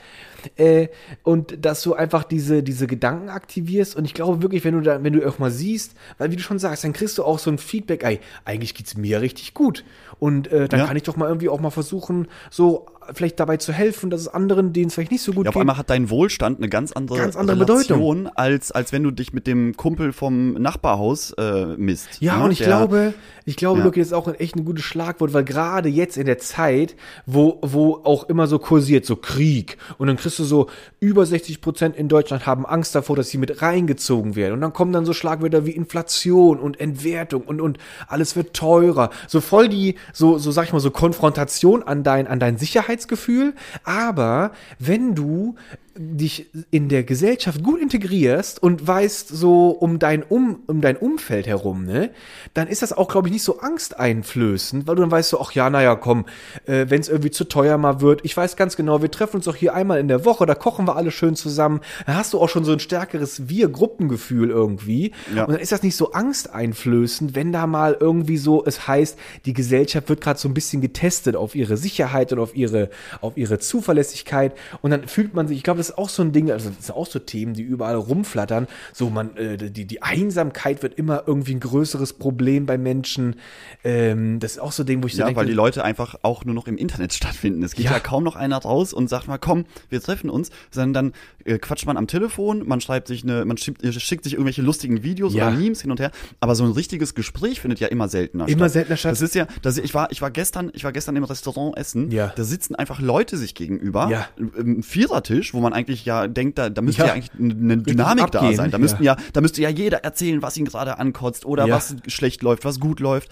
Äh, und dass du einfach diese, diese Gedanken aktivierst. Und ich glaube wirklich, wenn du da, wenn du auch mal siehst, weil wie du schon sagst, dann kriegst du auch so ein Feedback, ey, eigentlich geht's mir richtig gut. Und äh, dann Ja. kann ich doch mal irgendwie auch mal versuchen, so vielleicht dabei zu helfen, dass es anderen, denen es vielleicht nicht so gut Ja, auf geht. einmal hat dein Wohlstand eine ganz andere, Ganz andere Relation, als, als wenn du dich mit dem Kumpel vom Nachbarhaus äh, misst. Ja, ne? und ich Der- glaube, ich glaube, Ja. Lucky, das ist auch echt ein gutes Schlagwort, weil gerade jetzt in der Zeit, wo, wo auch immer so kursiert, so Krieg, und dann kriegst du so, über 60 Prozent in Deutschland haben Angst davor, dass sie mit reingezogen werden. Und dann kommen dann so Schlagwörter wie Inflation und Entwertung und, und alles wird teurer. So voll die, so, so sag ich mal, so Konfrontation an dein, an dein Sicherheitsgefühl. Aber wenn du dich in der Gesellschaft gut integrierst und weißt so um dein, um, um dein Umfeld herum, ne, dann ist das auch, glaube ich, nicht so angsteinflößend, weil du dann weißt so, ach ja, naja, komm, äh, wenn es irgendwie zu teuer mal wird, ich weiß ganz genau, wir treffen uns doch hier einmal in der Woche, da kochen wir alle schön zusammen, da hast du auch schon so ein stärkeres Wir-Gruppengefühl irgendwie Ja. und dann ist das nicht so angsteinflößend, wenn da mal irgendwie so es heißt, die Gesellschaft wird gerade so ein bisschen getestet auf ihre Sicherheit und auf ihre, auf ihre Zuverlässigkeit und dann fühlt man sich, ich glaube, das ist auch so ein Ding, also das sind auch so Themen, die überall rumflattern, so man, äh, die, die Einsamkeit wird immer irgendwie ein größeres Problem bei Menschen, ähm, das ist auch so ein Ding, wo ich so Ja, denke, weil die Leute einfach auch nur noch im Internet stattfinden. Es geht Ja. ja, kaum noch einer raus und sagt mal, komm, wir treffen uns, sondern dann äh, quatscht man am Telefon, man schreibt sich eine, man schickt, äh, schickt sich irgendwelche lustigen Videos Ja. oder Memes hin und her, aber so ein richtiges Gespräch findet ja immer seltener Immer seltener statt. Das ist ja, das, ich war, ich war gestern, ich war gestern im Restaurant essen, Ja. da sitzen einfach Leute sich gegenüber, Ja. im Vierertisch, wo man eigentlich ja denkt, da, da müsste Ja. ja, eigentlich eine Dynamik da abgehen, sein, da müssten ja, da müsste ja jeder erzählen, was ihn gerade ankotzt oder Ja. was schlecht läuft, was gut läuft.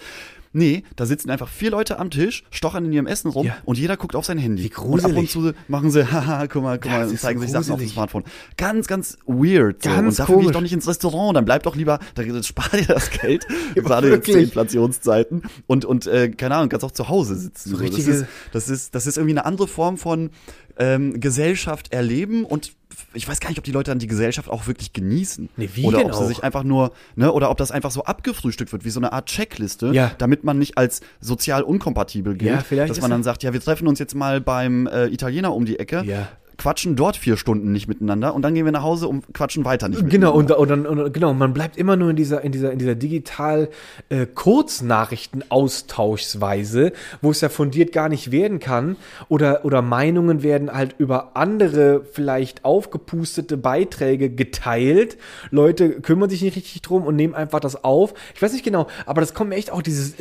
Nee, da sitzen einfach vier Leute am Tisch, stochern in ihrem Essen rum Ja. und jeder guckt auf sein Handy. Wie und ab und gruselig. zu machen sie, (laughs) haha, guck mal, guck mal, und zeigen so sich Sachen auf dem gruselig. Smartphone. Ganz, ganz weird. So. Ganz und dafür gehe ich komisch. doch nicht ins Restaurant, dann bleib doch lieber, da (laughs) spar dir das Geld, gerade jetzt zu. Inflationszeiten und, und äh, keine Ahnung, kannst auch zu Hause sitzen. So das, ist, das, ist, das ist irgendwie eine andere Form von ähm, Gesellschaft erleben und ich weiß gar nicht, ob die Leute dann die Gesellschaft auch wirklich genießen. Nee, wie oder ob sie auch? sich einfach nur, ne, oder ob das einfach so abgefrühstückt wird, wie so eine Art Checkliste, Ja. damit man nicht als sozial unkompatibel gilt. Ja, dass man dann sagt, ja, wir treffen uns jetzt mal beim äh, Italiener um die Ecke, Ja. Quatschen dort vier Stunden nicht miteinander und dann gehen wir nach Hause und quatschen weiter nicht Genau, und, miteinander. und, dann, und genau, man bleibt immer nur in dieser, in dieser, in dieser digital äh, Kurznachrichten-Austauschsweise, wo es ja fundiert gar nicht werden kann. Oder, oder Meinungen werden halt über andere, vielleicht aufgepustete Beiträge geteilt. Leute kümmern sich nicht richtig drum und nehmen einfach das auf. Ich weiß nicht genau, aber das kommt mir echt auch dieses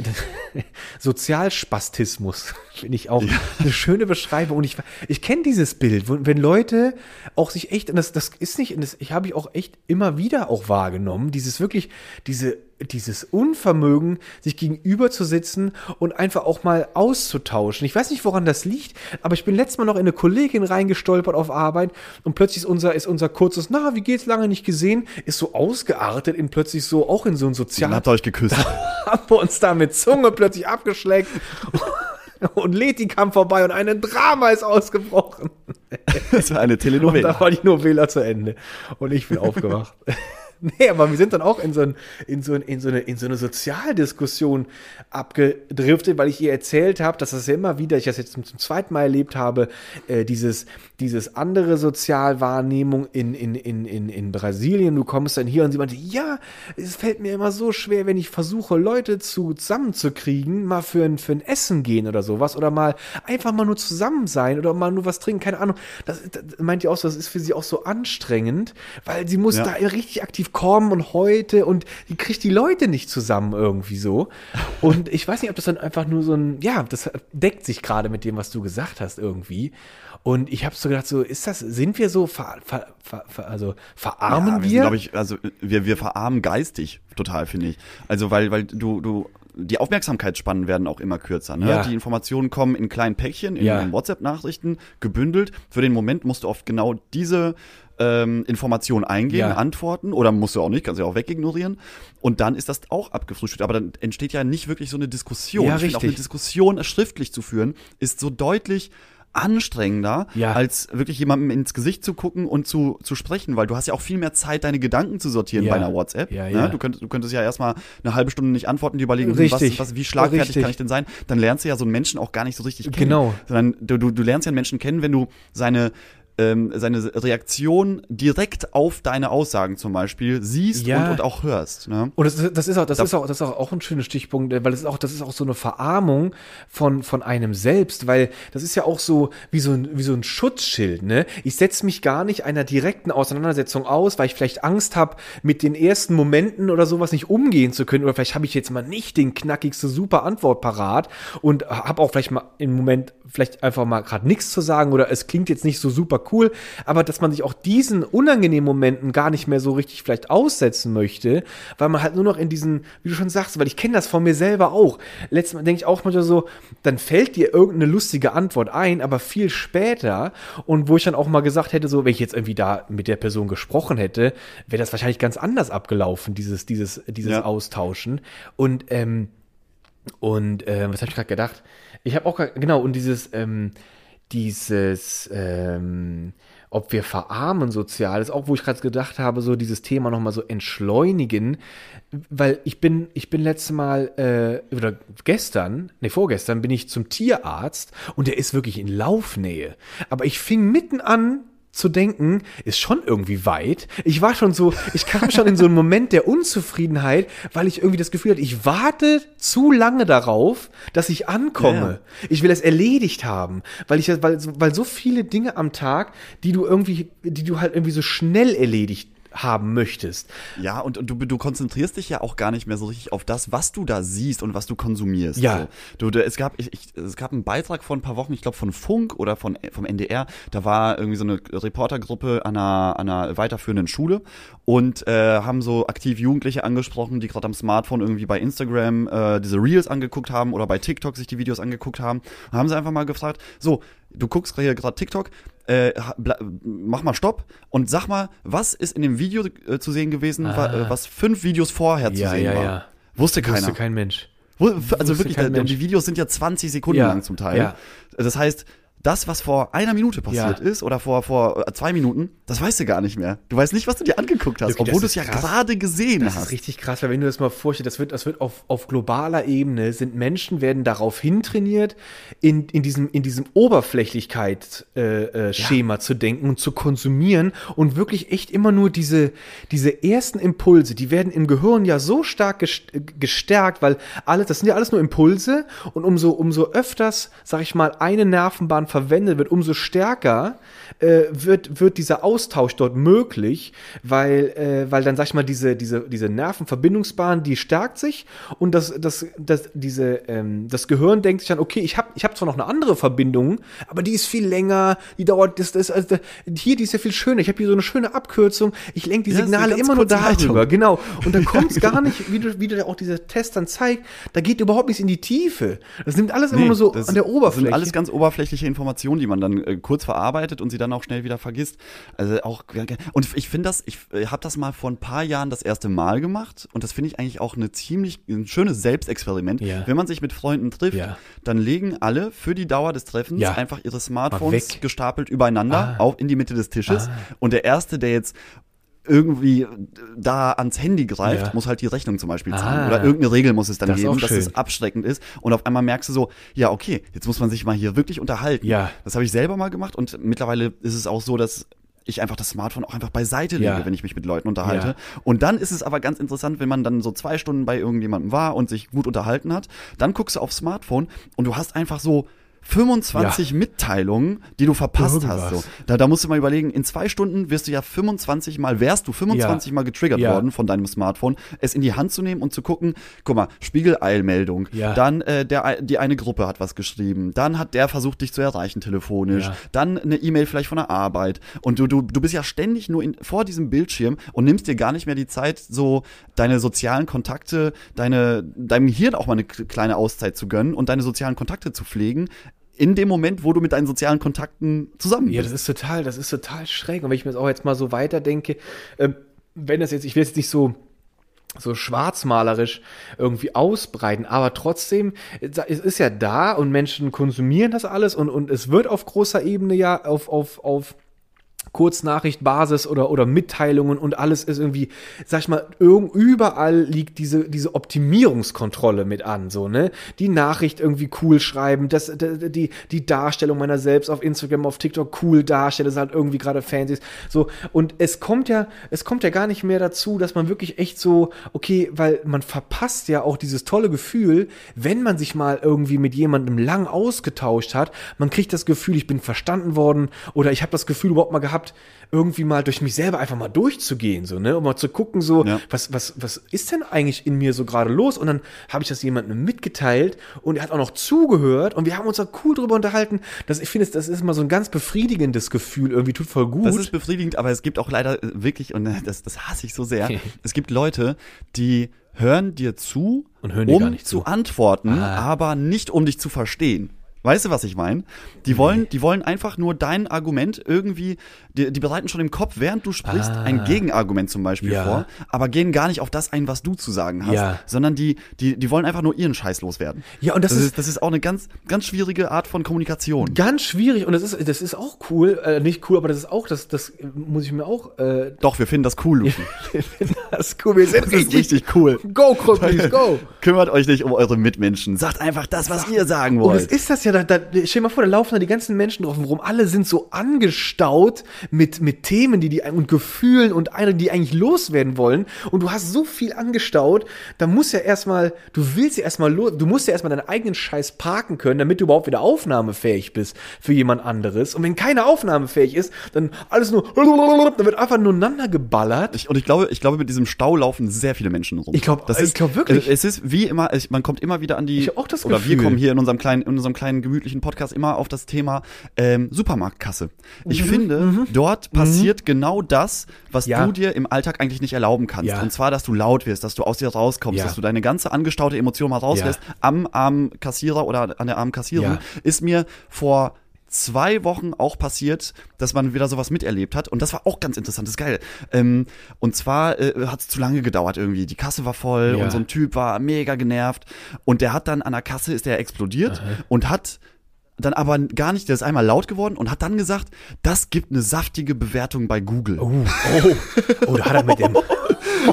(laughs) Sozialspastismus, (laughs) finde ich auch eine schöne Beschreibung. Und ich, ich kenne dieses Bild, wo, wenn Leute auch sich echt, und das, das ist nicht, das ich habe ich auch echt immer wieder auch wahrgenommen, dieses wirklich, diese, dieses Unvermögen, sich gegenüber zu sitzen und einfach auch mal auszutauschen. Ich weiß nicht, woran das liegt, aber ich bin letztes Mal noch in eine Kollegin reingestolpert auf Arbeit und plötzlich ist unser, ist unser kurzes, na, wie geht's lange nicht gesehen, ist so ausgeartet in plötzlich so, auch in so ein Dann sozial habt ihr euch geküsst. (laughs) haben wir uns da mit Zunge plötzlich abgeschleckt. (laughs) (laughs) Und Leti kam vorbei und ein Drama ist ausgebrochen. (laughs) Das war eine Und Telenovela. da war die Novela zu Ende. Und ich bin (laughs) aufgewacht. Nee, aber wir sind dann auch in so, ein, in so, ein, in so, eine, in so eine Sozialdiskussion abgedriftet, weil ich ihr erzählt habe, dass das ja immer wieder, ich das jetzt zum, zum zweiten Mal erlebt habe, äh, dieses, dieses andere Sozialwahrnehmung in, in, in, in, in Brasilien. Du kommst dann hier und sie meinte, ja, es fällt mir immer so schwer, wenn ich versuche, Leute zu, zusammenzukriegen, mal für ein, für ein Essen gehen oder sowas oder mal einfach mal nur zusammen sein oder mal nur was trinken, keine Ahnung. Das, das meint ihr auch so, das ist für sie auch so anstrengend, weil sie muss Ja. da richtig aktiv kommen und heute und die kriegt die Leute nicht zusammen irgendwie so. Und ich weiß nicht, ob das dann einfach nur so ein, ja, das deckt sich gerade mit dem, was du gesagt hast irgendwie. Und ich habe so gedacht, so ist das, sind wir so, ver, ver, ver, also verarmen Ja, wir? sind, glaube ich, also wir, wir verarmen geistig total, finde ich. Also weil, weil du, du, die Aufmerksamkeitsspannen werden auch immer kürzer. Ne? Ja. Die Informationen kommen in kleinen Päckchen, in, Ja. in WhatsApp-Nachrichten, gebündelt. Für den Moment musst du oft genau diese ähm, Information eingeben, Ja. antworten oder musst du auch nicht, kannst du ja auch wegignorieren. Und dann ist das auch abgefrühstückt. Aber dann entsteht ja nicht wirklich so eine Diskussion. Ja, ich finde auch eine richtig. Diskussion schriftlich zu führen, ist so deutlich anstrengender, Ja. als wirklich jemandem ins Gesicht zu gucken und zu, zu sprechen, weil du hast ja auch viel mehr Zeit, deine Gedanken zu sortieren Ja. bei einer WhatsApp. Ja, ne? ja. Du, könntest, du könntest ja erstmal eine halbe Stunde nicht antworten, die überlegen, Richtig. was, was, wie schlagfertig Richtig. kann ich denn sein? Dann lernst du ja so einen Menschen auch gar nicht so richtig kennen. Genau. Sondern du, du, du lernst ja einen Menschen kennen, wenn du seine ähm, seine Reaktion direkt auf deine Aussagen zum Beispiel siehst Ja. und, und auch hörst. Ne? Und das, ist- das ist auch, das Da- ist auch, das ist auch, auch ein schöner Stichpunkt, äh, weil das ist auch, das ist auch so eine Verarmung von, von einem selbst, weil das ist ja auch so wie so ein, wie so ein Schutzschild, ne? Ich setze mich gar nicht einer direkten Auseinandersetzung aus, weil ich vielleicht Angst habe, mit den ersten Momenten oder sowas nicht umgehen zu können, oder vielleicht habe ich jetzt mal nicht den knackigste super Antwort parat und habe auch vielleicht mal im Moment vielleicht einfach mal gerade nichts zu sagen oder es klingt jetzt nicht so super cool, aber dass man sich auch diesen unangenehmen Momenten gar nicht mehr so richtig vielleicht aussetzen möchte, weil man halt nur noch in diesen, wie du schon sagst, weil ich kenne das von mir selber auch. Letztes Mal denke ich auch manchmal so, dann fällt dir irgendeine lustige Antwort ein, aber viel später und wo ich dann auch mal gesagt hätte, so, wenn ich jetzt irgendwie da mit der Person gesprochen hätte, wäre das wahrscheinlich ganz anders abgelaufen, dieses, dieses, dieses Ja. Austauschen. Und ähm, und äh, was habe ich gerade gedacht? Ich habe auch grad- genau und dieses ähm, dieses ähm, ob wir verarmen sozial ist auch wo ich gerade gedacht habe so dieses Thema noch mal so entschleunigen weil ich bin ich bin letztes Mal äh, oder gestern nee vorgestern bin ich zum Tierarzt und der ist wirklich in Laufnähe. Aber ich fing mitten an zu denken, ist schon irgendwie weit. Ich war schon so, ich kam schon in so einen Moment der Unzufriedenheit, weil ich irgendwie das Gefühl hatte, ich warte zu lange darauf, dass ich ankomme. Ja. Ich will es erledigt haben, weil ich, weil, weil so viele Dinge am Tag, die du irgendwie, die du halt irgendwie so schnell erledigt haben möchtest. Ja, und, und du, du konzentrierst dich ja auch gar nicht mehr so richtig auf das, was du da siehst und was du konsumierst. Ja. So. Du, du, es, gab, ich, ich, es gab einen Beitrag vor ein paar Wochen, ich glaube von Funk oder von, vom NDR, da war irgendwie so eine Reportergruppe an einer, an einer weiterführenden Schule und äh, haben so aktiv Jugendliche angesprochen, die gerade am Smartphone irgendwie bei Instagram äh, diese Reels angeguckt haben oder bei TikTok sich die Videos angeguckt haben. Und haben sie einfach mal gefragt, so, du guckst hier gerade TikTok, äh, mach mal Stopp und sag mal, was ist in dem Video äh, zu sehen gewesen, äh, was fünf Videos vorher zu sehen war? Wusste keiner. Wusste kein Mensch. Also wusste wirklich, Mensch. die Videos sind ja 20 Sekunden Ja, lang zum Teil. ja. Das heißt, das, was vor einer Minute passiert Ja. ist oder vor, vor äh, zwei Minuten, das weißt du gar nicht mehr. Du weißt nicht, was du dir angeguckt hast, Wirklich, obwohl das du es ja gerade gesehen Das hast. ist richtig krass, weil wenn du das mal vorstellst, das wird, das wird auf, auf globaler Ebene, sind Menschen, werden darauf hintrainiert, in, in diesem, in diesem Oberflächlichkeit äh, äh, Schema zu denken und zu konsumieren und wirklich echt immer nur diese, diese ersten Impulse, die werden im Gehirn ja so stark gest- gestärkt, weil alles, das sind ja alles nur Impulse und umso, umso öfters, sag ich mal, eine Nervenbahn verwendet wird, umso stärker äh, wird, wird dieser Austausch dort möglich, weil, äh, weil dann, sag ich mal, diese, diese, diese Nervenverbindungsbahn, die stärkt sich und das, das, das, diese, ähm, das Gehirn denkt sich dann, okay, ich habe ich hab zwar noch eine andere Verbindung, aber die ist viel länger, die dauert, das, das, also, hier, die ist ja viel schöner, ich habe hier so eine schöne Abkürzung, ich lenke die Ja, Signale immer nur darüber, genau. Und dann (laughs) kommt es gar nicht, wie du, wie du auch dieser Test dann zeigt, da geht überhaupt nichts in die Tiefe. Das nimmt alles immer Nee, nur so an der Oberfläche. Das sind alles ganz oberflächliche Informationen, die man dann äh, kurz verarbeitet und sie dann auch schnell wieder vergisst. Also auch und ich finde das, ich äh, habe das mal vor ein paar Jahren das erste Mal gemacht und das finde ich eigentlich auch eine ziemlich ein schönes Selbstexperiment. Ja. Wenn man sich mit Freunden trifft, Ja. dann legen alle für die Dauer des Treffens Ja. einfach ihre Smartphones gestapelt übereinander Ah. auf in die Mitte des Tisches und der erste, der jetzt irgendwie da ans Handy greift, Ja. muss halt die Rechnung zum Beispiel zahlen. Ah. Oder irgendeine Regel muss es dann Das geben, dass es abschreckend ist. Und auf einmal merkst du so, ja, okay, jetzt muss man sich mal hier wirklich unterhalten. Ja. Das habe ich selber mal gemacht und mittlerweile ist es auch so, dass ich einfach das Smartphone auch einfach beiseite lege, Ja. wenn ich mich mit Leuten unterhalte. Ja. Und dann ist es aber ganz interessant, wenn man dann so zwei Stunden bei irgendjemandem war und sich gut unterhalten hat, dann guckst du aufs Smartphone und du hast einfach so 25 Mitteilungen, die du verpasst Irgendwas. hast. So. Da, da musst du mal überlegen, in zwei Stunden wirst du ja 25 Mal, wärst du 25 Ja. Mal getriggert Ja. worden von deinem Smartphone, es in die Hand zu nehmen und zu gucken, guck mal, Spiegel-Eilmeldung, Ja. dann äh, der, die eine Gruppe hat was geschrieben, dann hat der versucht, dich zu erreichen telefonisch, Ja. dann eine E-Mail vielleicht von der Arbeit und du, du, du bist ja ständig nur in, vor diesem Bildschirm und nimmst dir gar nicht mehr die Zeit, so deine sozialen Kontakte, deine, deinem Hirn auch mal eine kleine Auszeit zu gönnen und deine sozialen Kontakte zu pflegen, in dem Moment, wo du mit deinen sozialen Kontakten zusammen Ja, bist. das ist total, das ist total schräg. Und wenn ich mir das auch jetzt mal so weiterdenke, ähm, wenn das jetzt, ich will jetzt nicht so so schwarzmalerisch irgendwie ausbreiten, aber trotzdem, es ist ja da und Menschen konsumieren das alles und, und es wird auf großer Ebene ja auf, auf, auf Kurznachrichtbasis oder, oder Mitteilungen und alles ist irgendwie, sag ich mal, überall liegt diese, diese Optimierungskontrolle mit an, so, ne? Die Nachricht irgendwie cool schreiben, das, die, die Darstellung meiner selbst auf Instagram, auf TikTok cool darstellen, das halt irgendwie gerade ist, so. Und es kommt ja, es kommt ja gar nicht mehr dazu, dass man wirklich echt so, okay, weil man verpasst ja auch dieses tolle Gefühl, wenn man sich mal irgendwie mit jemandem lang ausgetauscht hat, man kriegt das Gefühl, ich bin verstanden worden oder ich habe das Gefühl überhaupt mal gehabt, irgendwie mal durch mich selber einfach mal durchzugehen, so, ne, um mal zu gucken, so, Ja. was, was, was ist denn eigentlich in mir so gerade los? Und dann habe ich das jemandem mitgeteilt und er hat auch noch zugehört und wir haben uns da cool drüber unterhalten. Das, ich finde, das ist immer so ein ganz befriedigendes Gefühl, irgendwie tut voll gut. Das ist befriedigend, aber es gibt auch leider äh, wirklich, und äh, das, das hasse ich so sehr, (laughs) es gibt Leute, die hören dir zu, Und hören dir um gar nicht zu zu. antworten, Ah. aber nicht um dich zu verstehen. Weißt du, was ich meine? Die wollen, die wollen einfach nur dein Argument irgendwie, die, die bereiten schon im Kopf, während du sprichst, Ah. ein Gegenargument zum Beispiel Ja. vor, aber gehen gar nicht auf das ein, was du zu sagen hast, Ja. sondern die, die, die wollen einfach nur ihren Scheiß loswerden. Ja, und das ist- das ist auch eine ganz, ganz schwierige Art von Kommunikation. ganz schwierig und das ist, das ist auch cool, äh, nicht cool, aber das ist auch, das, das muss ich mir auch, äh, Doch, wir finden das cool, Luki. (laughs) das ist cool, wir sind Das ist richtig cool. Go, Krüppis, go! (laughs) Kümmert euch nicht um eure Mitmenschen. Sagt einfach das, was ihr sagen Und es wollt. ist das ja, da, da, stell dir mal vor, da laufen da die ganzen Menschen drauf rum. Alle sind so angestaut mit, mit Themen, die die und Gefühlen und eine, die eigentlich loswerden wollen. Und du hast so viel angestaut, da muss ja erstmal, du willst ja erstmal los, du musst ja erstmal deinen eigenen Scheiß parken können, damit du überhaupt wieder aufnahmefähig bist für jemand anderes. Und wenn keiner aufnahmefähig ist, dann alles nur, da wird einfach nureinander geballert. Ich, und ich glaube, ich glaube, mit diesem Stau laufen sehr viele Menschen rum. Ich glaub- Das ich ist- glaub wirklich. Es ist wie immer, es, man kommt immer wieder an die, Ich hab auch das oder wir Gefühl. kommen hier in unserem kleinen, in unserem kleinen gemütlichen Podcast immer auf das Thema ähm, Supermarktkasse. Ich Mhm. finde, dort passiert genau das, was Ja. du dir im Alltag eigentlich nicht erlauben kannst. Ja. Und zwar, dass du laut wirst, dass du aus dir rauskommst, Ja. dass du deine ganze angestaute Emotion mal rauslässt am armen Kassierer oder an der armen Kassiererin. Ist mir vor zwei Wochen auch passiert, dass man wieder sowas miterlebt hat. Und das war auch ganz interessant, das ist geil. Ähm, und zwar äh, hat es zu lange gedauert irgendwie. Die Kasse war voll Ja. und so ein Typ war mega genervt. Und der hat dann an der Kasse, ist der explodiert und hat dann aber gar nicht, der ist einmal laut geworden und hat dann gesagt, das gibt eine saftige Bewertung bei Google. Oh, oh, oh, da hat er mit dem, (laughs)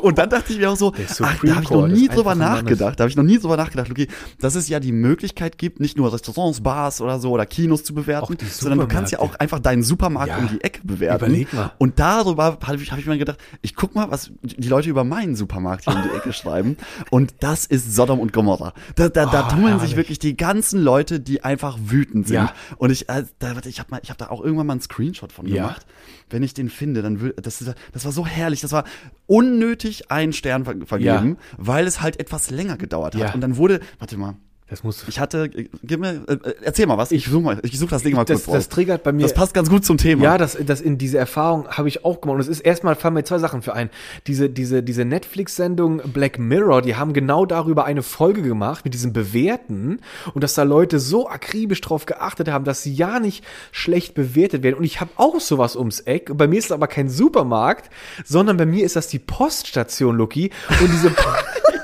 Und dann dachte ich mir auch so, ach, da habe ich noch nie drüber nachgedacht. Da habe ich noch nie drüber nachgedacht, Luki, dass es ja die Möglichkeit gibt, nicht nur Restaurants, Bars oder so oder Kinos zu bewerten, sondern du kannst ja auch einfach deinen Supermarkt Ja, um die Ecke bewerten. überleg mal. Und darüber habe ich, hab ich mir gedacht, ich guck mal, was die Leute über meinen Supermarkt hier um die (laughs) Ecke schreiben. Und das ist Sodom und Gomorra. Da, da, da Oh, tummeln sich wirklich die ganzen Leute, die einfach wütend sind. Ja. Und ich, äh, da, warte, ich habe hab da auch irgendwann mal einen Screenshot von Ja. gemacht. Wenn ich den finde, dann will, das, das war so herrlich. Das war unnötig einen Stern ver vergeben, weil es halt etwas länger gedauert hat. Ja. Und dann wurde, warte mal, das muss, ich hatte, äh, gib mir, äh, äh, erzähl mal was. Ich suche mal, ich such das Ding mal das, kurz das triggert bei mir. Das passt ganz gut zum Thema. Ja, das, das in diese Erfahrung habe ich auch gemacht. Und es ist erstmal fallen mir zwei Sachen für ein. Diese, diese, diese Netflix-Sendung Black Mirror, die haben genau darüber eine Folge gemacht mit diesem Bewerten und dass da Leute so akribisch drauf geachtet haben, dass sie ja nicht schlecht bewertet werden. Und ich habe auch sowas ums Eck. Bei mir ist es aber kein Supermarkt, sondern bei mir ist das die Poststation, Lucky. Und diese (laughs)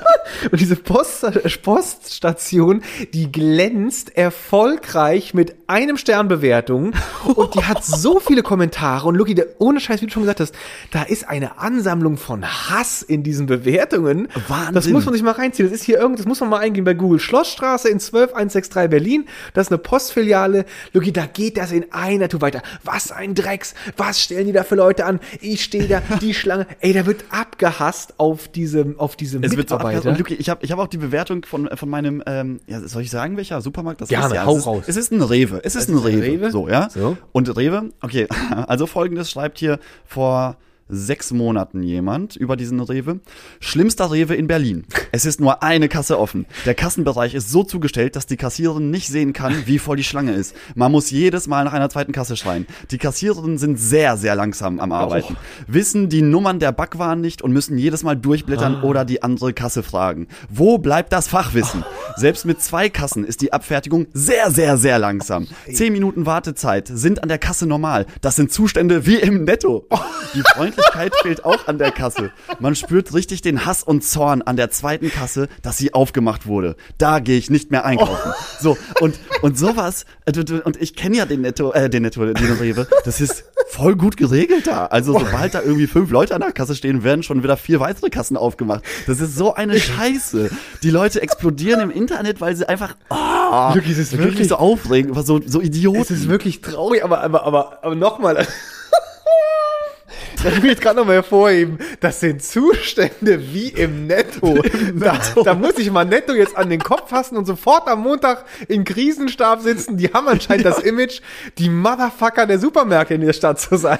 Und diese Post Poststation, die glänzt erfolgreich mit einem Stern Bewertung und die hat so viele Kommentare und Lucky, der, ohne Scheiß, wie du schon gesagt hast, da ist eine Ansammlung von Hass in diesen Bewertungen. Wahnsinn. Das muss man sich mal reinziehen. Das ist hier irgend, das muss man mal eingehen bei Google. Schlossstraße in 12163 Berlin. Das ist eine Postfiliale. Lucky, da geht das in einer Tour weiter. Was ein Drecks. Was stellen die da für Leute an? Ich stehe da, die Schlange. Ey, da wird abgehasst auf diese, auf diese Es. Mitarbeiter. Luki, ich habe ich hab auch die Bewertung von, von meinem, ähm, ja, soll ich sagen, welcher Supermarkt das Gerne, ist? Ja, hau es ist, raus. Es ist ein Rewe. Es ist ein Rewe. Rewe? So, ja. So. Und Rewe, okay, (laughs) also folgendes schreibt hier vor sechs Monaten jemand über diesen Rewe. Schlimmster Rewe in Berlin. Es ist nur eine Kasse offen. Der Kassenbereich ist so zugestellt, dass die Kassiererin nicht sehen kann, wie voll die Schlange ist. Man muss jedes Mal nach einer zweiten Kasse schreien. Die Kassiererinnen sind sehr, sehr langsam am Arbeiten. Wissen die Nummern der Backwaren nicht und müssen jedes Mal durchblättern oder die andere Kasse fragen. Wo bleibt das Fachwissen? Selbst mit zwei Kassen ist die Abfertigung sehr, sehr, sehr langsam. Zehn Minuten Wartezeit sind an der Kasse normal. Das sind Zustände wie im Netto. Die Freundlichkeit fehlt auch an der Kasse. Man spürt richtig den Hass und Zorn an der zweiten Kasse, dass sie aufgemacht wurde. Da gehe ich nicht mehr einkaufen. So, und, und sowas, äh, und ich kenne ja den Netto, äh, den Netto, den Rewe, das ist voll gut geregelt da. Also sobald da irgendwie fünf Leute an der Kasse stehen, werden schon wieder vier weitere Kassen aufgemacht. Das ist so eine Scheiße. Die Leute explodieren im Internet, weil sie einfach, ah, Wirklich, ist wirklich- so aufregen, aber so, so Idioten. Es ist wirklich traurig, aber, aber, aber, aber nochmal. Das will ich jetzt gerade nochmal hervorheben. Das sind Zustände wie im Netto. Da, da muss ich mal Netto jetzt an den Kopf fassen und sofort am Montag in Krisenstab sitzen. Die haben anscheinend das Image, die Motherfucker der Supermärkte in der Stadt zu sein.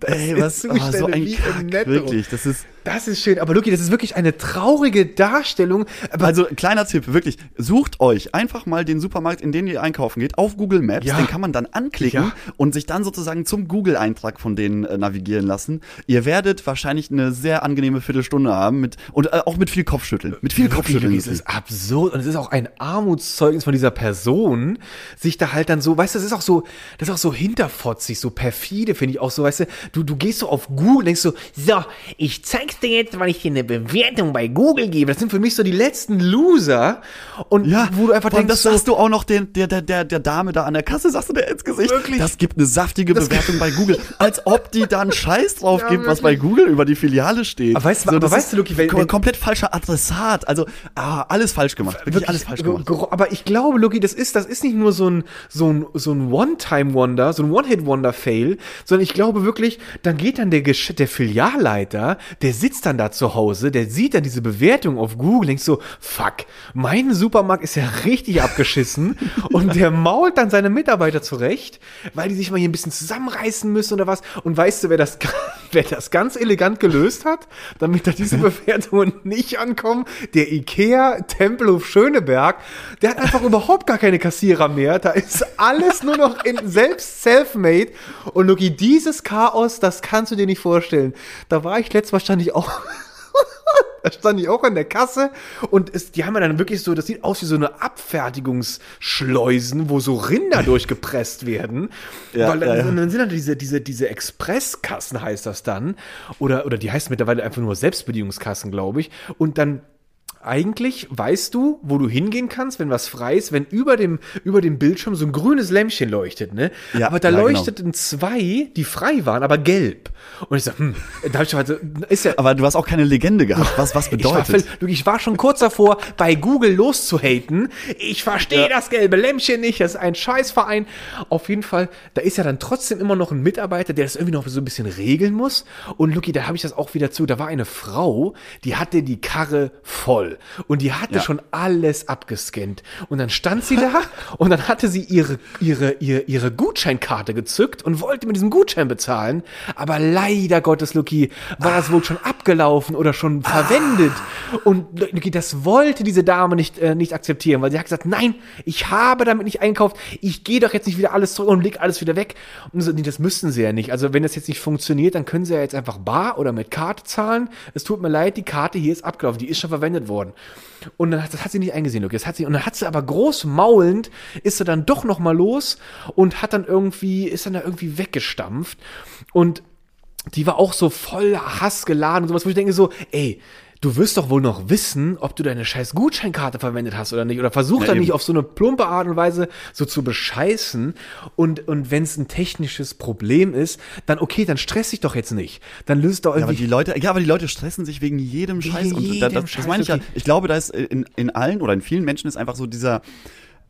Das Ey, was, oh, so ein Kack, wirklich, das ist, Das ist schön. Aber Luki, das ist wirklich eine traurige Darstellung. Aber Also kleiner Tipp, wirklich, sucht euch einfach mal den Supermarkt, in den ihr einkaufen geht, auf Google Maps, Ja. den kann man dann anklicken Ja. und sich dann sozusagen zum Google-Eintrag von denen äh, navigieren lassen. Ihr werdet wahrscheinlich eine sehr angenehme Viertelstunde haben mit und äh, auch mit viel Kopfschütteln. Mit viel Wirklich, Kopfschütteln. es ist absurd und es ist auch ein Armutszeugnis von dieser Person, sich da halt dann so, weißt du, das ist auch so, das ist auch so hinterfotzig, so perfide, finde ich auch so, weißt du, du, du gehst so auf Google und denkst so, so, ich zeig's dir jetzt, weil ich dir eine Bewertung bei Google gebe. Das sind für mich so die letzten Loser und ja, wo du einfach denkst, das so, sagst du auch noch den, der, der, der, der Dame da an der Kasse, sagst du der ins Gesicht. Wirklich? Das gibt eine saftige Das- Bewertung bei Google. (laughs) Als ob die da einen Scheiß drauf Ja, gibt, was bei wirklich. Google über die Filiale steht. Aber weißt du- aber das weißt du, Luki, wenn- wenn- komplett falscher Adressat. Also, ah, alles falsch gemacht. Wirklich, Wirklich, alles falsch gemacht. Aber ich glaube, Lucky, das ist, das ist nicht nur so ein, so ein, so ein One-Time-Wonder, so ein One-Hit-Wonder-Fail, sondern ich glaube wirklich, dann geht dann der, der Filialleiter, der sitzt dann da zu Hause, der sieht dann diese Bewertung auf Google, denkt so, fuck, mein Supermarkt ist ja richtig abgeschissen (laughs) und der mault dann seine Mitarbeiter zurecht, weil die sich mal hier ein bisschen zusammenreißen müssen oder was. Und weißt du, wer das, (laughs) wer das ganz elegant gelöst hat, damit da diese (laughs) Bewertungen nicht ankommen? Der Ikea Tempelhof Schöneberg, der hat einfach überhaupt gar keine Kassierer mehr. Da ist alles nur noch in selbst self-made. Und Luki, dieses Chaos, das kannst du dir nicht vorstellen. Da war ich letztes Mal stand ich auch (laughs) da stand ich auch an der Kasse und es, die haben ja dann wirklich so, das sieht aus wie so eine Abfertigungsschleusen, wo so Rinder (laughs) durchgepresst werden. Ja, Weil dann, ja, ja. dann sind dann diese, diese, diese Expresskassen heißt das dann. Oder, oder die heißt mittlerweile einfach nur Selbstbedienungskassen, glaube ich. Und dann eigentlich weißt du, wo du hingehen kannst, wenn was frei ist, wenn über dem, über dem Bildschirm so ein grünes Lämpchen leuchtet, ne? Ja, aber da ja, genau. leuchteten zwei, die frei waren, aber gelb. Und ich so, hm, da hab ich also, ist ja, Aber du hast auch keine Legende gehabt, was was (laughs) ich war, bedeutet. du, ich war schon kurz davor, bei Google loszuhaten. Ich verstehe Ja. das gelbe Lämpchen nicht, das ist ein Scheißverein. Auf jeden Fall, da ist ja dann trotzdem immer noch ein Mitarbeiter, der das irgendwie noch so ein bisschen regeln muss. Und Lucky, da habe ich das auch wieder zu. Da war eine Frau, die hatte die Karre voll. Und die hatte Ja. schon alles abgescannt. Und dann stand sie da (laughs) und dann hatte sie ihre, ihre, ihre, ihre Gutscheinkarte gezückt und wollte mit diesem Gutschein bezahlen. Aber leider Gottes, Lucky, war das wohl schon abgelaufen oder schon verwendet. Und Lucky, das wollte diese Dame nicht, äh, nicht akzeptieren, weil sie hat gesagt, nein, ich habe damit nicht einkauft. Ich gehe doch jetzt nicht wieder alles zurück und leg alles wieder weg. Und so, nee, das müssen sie ja nicht. Also wenn das jetzt nicht funktioniert, dann können sie ja jetzt einfach bar oder mit Karte zahlen. Es tut mir leid, die Karte hier ist abgelaufen, die ist schon verwendet worden. Und dann hat, das hat sie nicht eingesehen. Das hat sie, und dann hat sie aber groß maulend, ist sie dann doch noch mal los und hat dann irgendwie, ist dann da irgendwie weggestampft. Und die war auch so voll Hass geladen und sowas, wo ich denke so, ey, du wirst doch wohl noch wissen, ob du deine scheiß Gutscheinkarte verwendet hast oder nicht. Oder versuch Ja, dann eben. nicht auf so eine plumpe Art und Weise so zu bescheißen. Und, und wenn es ein technisches Problem ist, dann okay, dann stress dich doch jetzt nicht. Dann löst doch Ja, aber irgendwie. die Leute, ja, aber die Leute stressen sich wegen jedem Scheiß. und da, jedem das, das Scheiß, meine ich ja. okay. Ich glaube, da ist in, in allen oder in vielen Menschen ist einfach so dieser,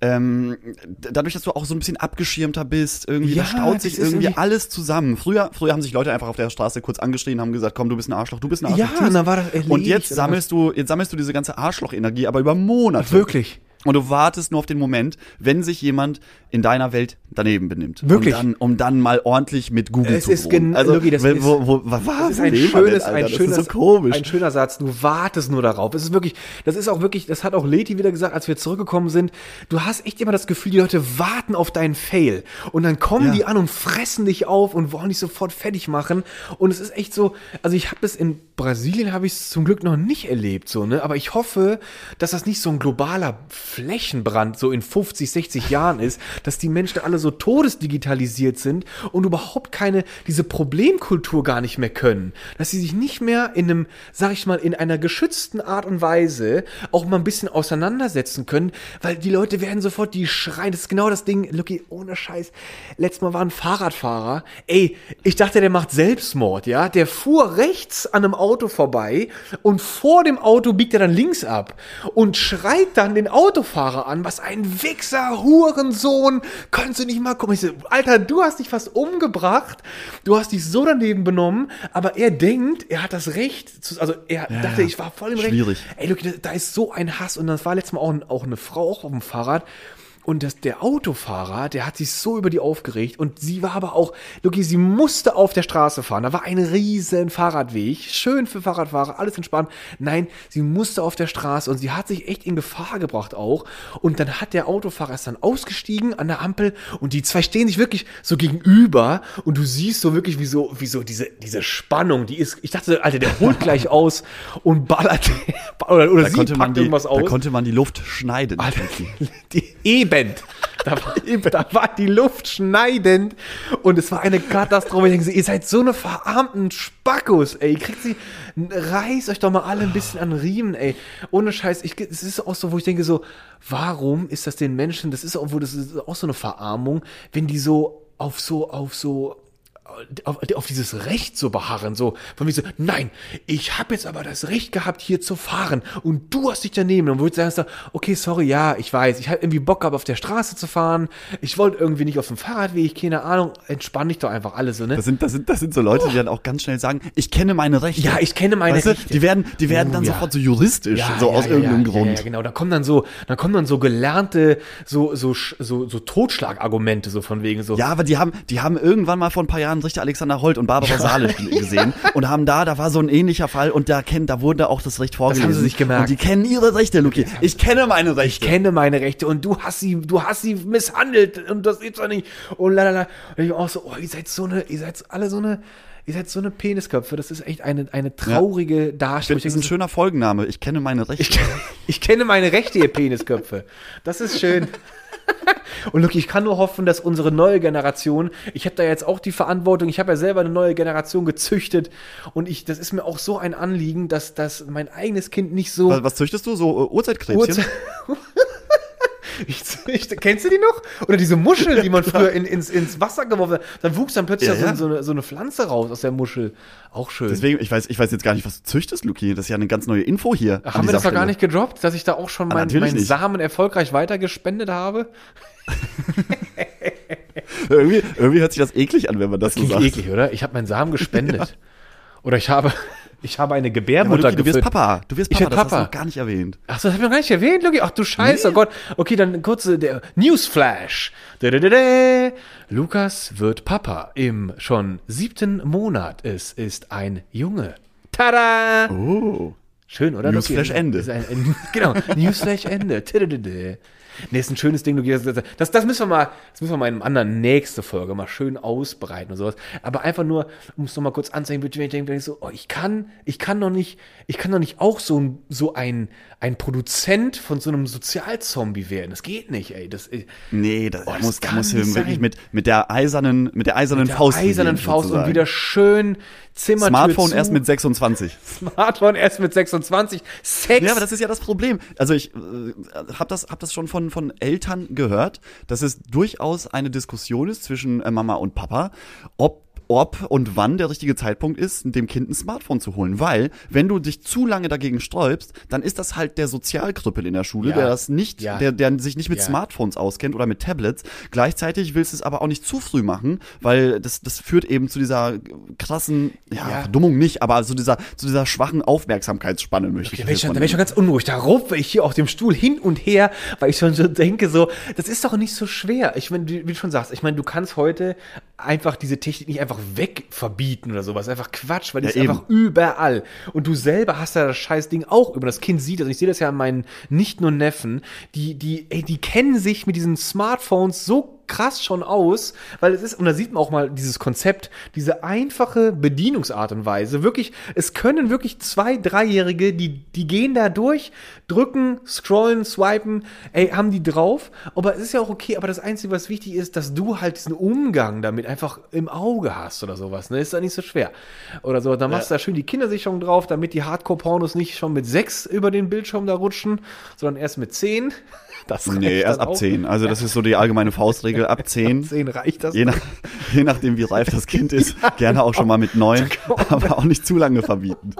ähm, dadurch, dass du auch so ein bisschen abgeschirmter bist, irgendwie, Ja, da staut sich irgendwie, irgendwie- alles zusammen. Früher, früher haben sich Leute einfach auf der Straße kurz angeschrien, haben gesagt, komm, du bist ein Arschloch, du bist ein Arschloch. Ja, tschüss. und dann war das erledigt, Und jetzt sammelst du, jetzt sammelst du diese ganze Arschloch-Energie, aber über Monate. Wirklich. Und du wartest nur auf den Moment, wenn sich jemand in deiner Welt daneben benimmt. Wirklich? Um dann, um dann mal ordentlich mit Google Es zu ist drohen. Also, Logi, das wo, ist- wo, wo, was Das ist ein schönes, denn, ein schönes, Das ist so komisch. ein schöner Satz. Du wartest nur darauf. Es ist wirklich, das ist auch wirklich, das hat auch Leti wieder gesagt, als wir zurückgekommen sind. Du hast echt immer das Gefühl, die Leute warten auf deinen Fail. Und dann kommen Ja. die an und fressen dich auf und wollen dich sofort fertig machen. Und es ist echt so, also ich habe es in Brasilien habe ich es zum Glück noch nicht erlebt, so, ne? Aber ich hoffe, dass das nicht so ein globaler Flächenbrand so in 50, 60 Jahren ist, dass die Menschen alle so todesdigitalisiert sind und überhaupt keine, diese Problemkultur gar nicht mehr können. Dass sie sich nicht mehr in einem, sag ich mal, in einer geschützten Art und Weise auch mal ein bisschen auseinandersetzen können, weil die Leute werden sofort, die schreien, das ist genau das Ding, Lucky, ohne Scheiß. Letztes Mal war ein Fahrradfahrer, ey, ich dachte, der macht Selbstmord, ja, der fuhr rechts an einem Auto vorbei und vor dem Auto biegt er dann links ab und schreit dann den Autofahrer an, was ein Wichser, Hurensohn, kannst du nicht mal kommen? Ich so, Alter, du hast dich fast umgebracht, du hast dich so daneben benommen, aber er denkt, er hat das Recht, zu, also er dachte, ja. ich war voll im Recht. Schwierig. Ey, look, da- ist so ein Hass und das war letztes Mal auch, auch eine Frau auch auf dem Fahrrad. Und das, der Autofahrer, der hat sich so über die aufgeregt und sie war aber auch, Luki, sie musste auf der Straße fahren. Da war ein riesen Fahrradweg, schön für Fahrradfahrer, alles entspannt. Nein, sie musste auf der Straße und sie hat sich echt in Gefahr gebracht auch. Und dann hat der Autofahrer ist dann ausgestiegen an der Ampel und die zwei stehen sich wirklich so gegenüber und du siehst so wirklich wie so, wie so diese, diese Spannung, die ist, ich dachte, Alter, der holt gleich (laughs) aus und ballert, (laughs) oder, oder Da sie konnte, man packt die, irgendwas da aus. konnte man die Luft schneiden. Alter, die, eben. Da war, (laughs) da war die Luft schneidend und es war eine Katastrophe. Ich denke, so, ihr seid so eine verarmten Spackos, ey. Ihr kriegt sie, reißt euch doch mal alle ein bisschen an Riemen, ey. Ohne Scheiß. Ich, es ist auch so, wo ich denke so, warum ist das den Menschen, das ist auch, wo das ist auch so eine Verarmung, wenn die so auf so, auf so, auf, auf dieses Recht so beharren, so von wie so, nein, ich habe jetzt aber das Recht gehabt, hier zu fahren und du hast dich daneben. Und wo du sagst, okay, sorry, ja, ich weiß, ich habe irgendwie Bock gehabt, auf der Straße zu fahren, ich wollte irgendwie nicht auf dem Fahrradweg, keine Ahnung, entspann dich doch einfach alle so, ne? Das sind, das, sind, das sind so Leute, die dann auch ganz schnell sagen, ich kenne meine Rechte. Ja, ich kenne meine weißt du, Rechte. Die werden, die werden Oh, dann ja. sofort so juristisch, so aus ja, irgendeinem ja, Grund. Ja, ja, genau, da kommen dann so, da kommen dann so gelernte, so, so, so, so Totschlagargumente, so von wegen so. Ja, aber die haben, die haben irgendwann mal vor ein paar Jahren Richter Alexander Holt und Barbara (laughs) Salisch gesehen und haben da, da war so ein ähnlicher Fall und da kennt, da wurde auch das Recht vorgelesen. haben sie sich gemerkt. Und die kennen ihre Rechte, Luki. Ich kenne meine ich Rechte. kenne meine Rechte und du hast sie, du hast sie misshandelt und das gibt's doch nicht. Und lalala. Und ich auch so, oh, ihr seid so eine, ihr seid alle so eine, ihr seid so eine Penisköpfe. Das ist echt eine, eine traurige Darstellung. das ist ein schöner Folgenname. Ich kenne meine Rechte. ich, (laughs) ich kenne meine Rechte, ihr Penisköpfe. Das ist schön. (laughs) (laughs) Und Luki, ich kann nur hoffen, dass unsere neue Generation, ich habe da jetzt auch die Verantwortung, ich habe ja selber eine neue Generation gezüchtet und ich, das ist mir auch so ein Anliegen, dass, dass mein eigenes Kind nicht so was, was züchtest du? So äh, Urzeitkrebschen? Uhrzeit- (laughs) Ich, ich, kennst du die noch? Oder diese Muschel, die man früher in, ins, ins Wasser geworfen hat. Dann wuchs dann plötzlich Ja, so, ja. so, eine, so eine Pflanze raus aus der Muschel. Auch schön. Deswegen, ich weiß, ich weiß jetzt gar nicht, was du züchtest, Luki. Das ist ja eine ganz neue Info hier. Haben wir das noch gar Stelle. nicht gedroppt, dass ich da auch schon mein, natürlich meinen nicht. Samen erfolgreich weitergespendet habe? (laughs) Irgendwie, irgendwie hört sich das eklig an, wenn man das, so Klingt sagt. eklig, oder? Ich habe meinen Samen gespendet. (laughs) Oder ich habe, ich habe eine Gebärmutter Luki, du wirst. Papa. Du wirst Ich Papa. werd Das hast Papa. du noch gar nicht erwähnt. Ach, das hab ich noch gar nicht erwähnt, Luki. Ach du Scheiße, oh Gott. Okay, dann kurze der Newsflash. Dadadada. Lukas wird Papa im schon siebten Monat. Es ist ein Junge. Tada! Oh. Schön, oder? Newsflash Luki? Ende. Ein, ein, genau, Newsflash Ende. Nee, ist ein schönes Ding. Du gehst, das, das müssen wir mal, das müssen wir mal in einer anderen nächste Folge mal schön ausbreiten und sowas. Aber einfach nur, um es nochmal kurz anzeigen, wenn ich denke, so, oh, ich kann, ich kann doch nicht, ich kann doch nicht auch so ein, so ein, ein Produzent von so einem Sozialzombie werden. Das geht nicht, ey. Das, nee, das, oh, das muss, muss wirklich mit, mit der eisernen, mit der eisernen mit der Faust. Eisernen Faust sozusagen. und wieder schön Zimmertür Smartphone zu. erst mit 26. Smartphone erst mit 26. Sex. Ja, aber das ist ja das Problem. Also ich äh, habe das, hab das schon von, von Eltern gehört, dass es durchaus eine Diskussion ist zwischen äh, Mama und Papa, ob ob und wann der richtige Zeitpunkt ist, dem Kind ein Smartphone zu holen. Weil, wenn du dich zu lange dagegen sträubst, dann ist das halt der Sozialkrüppel in der Schule, ja. der das nicht, ja. der, der sich nicht mit ja. Smartphones auskennt oder mit Tablets. Gleichzeitig willst du es aber auch nicht zu früh machen, weil das, das führt eben zu dieser krassen, ja, Verdummung nicht, aber zu dieser, zu dieser schwachen Aufmerksamkeitsspanne möchte okay, ich. Da bin ich schon ganz unruhig. Da rufe ich hier auf dem Stuhl hin und her, weil ich schon so denke, so, das ist doch nicht so schwer. Ich meine, wie du schon sagst, ich meine, du kannst heute einfach diese Technik nicht einfach wegverbieten oder sowas. Einfach Quatsch, weil die ja, ist eben. einfach überall. Und du selber hast ja das scheiß Ding auch über. Das Kind sieht das. Ich sehe das ja an meinen nicht nur Neffen. Die, die, ey, die kennen sich mit diesen Smartphones so krass schon aus, weil es ist, und da sieht man auch mal dieses Konzept, diese einfache Bedienungsart und Weise. Wirklich, es können wirklich zwei, dreijährige, die, die gehen da durch, drücken, scrollen, swipen, ey, haben die drauf. Aber es ist ja auch okay, aber das Einzige, was wichtig ist, dass du halt diesen Umgang damit einfach im Auge hast oder sowas, ne? Ist da nicht so schwer. Oder so, da machst ja. du da schön die Kindersicherung drauf, damit die Hardcore-Pornos nicht schon mit sechs über den Bildschirm da rutschen, sondern erst mit zehn. Das nee, erst ab auch. 10. Also das ist so die allgemeine Faustregel. Ab 10. (laughs) ab 10 reicht das. Je, nach, (laughs) je nachdem, wie reif das Kind ist. (laughs) Ja, gerne auch schon mal mit 9. Aber auch nicht zu lange verbieten.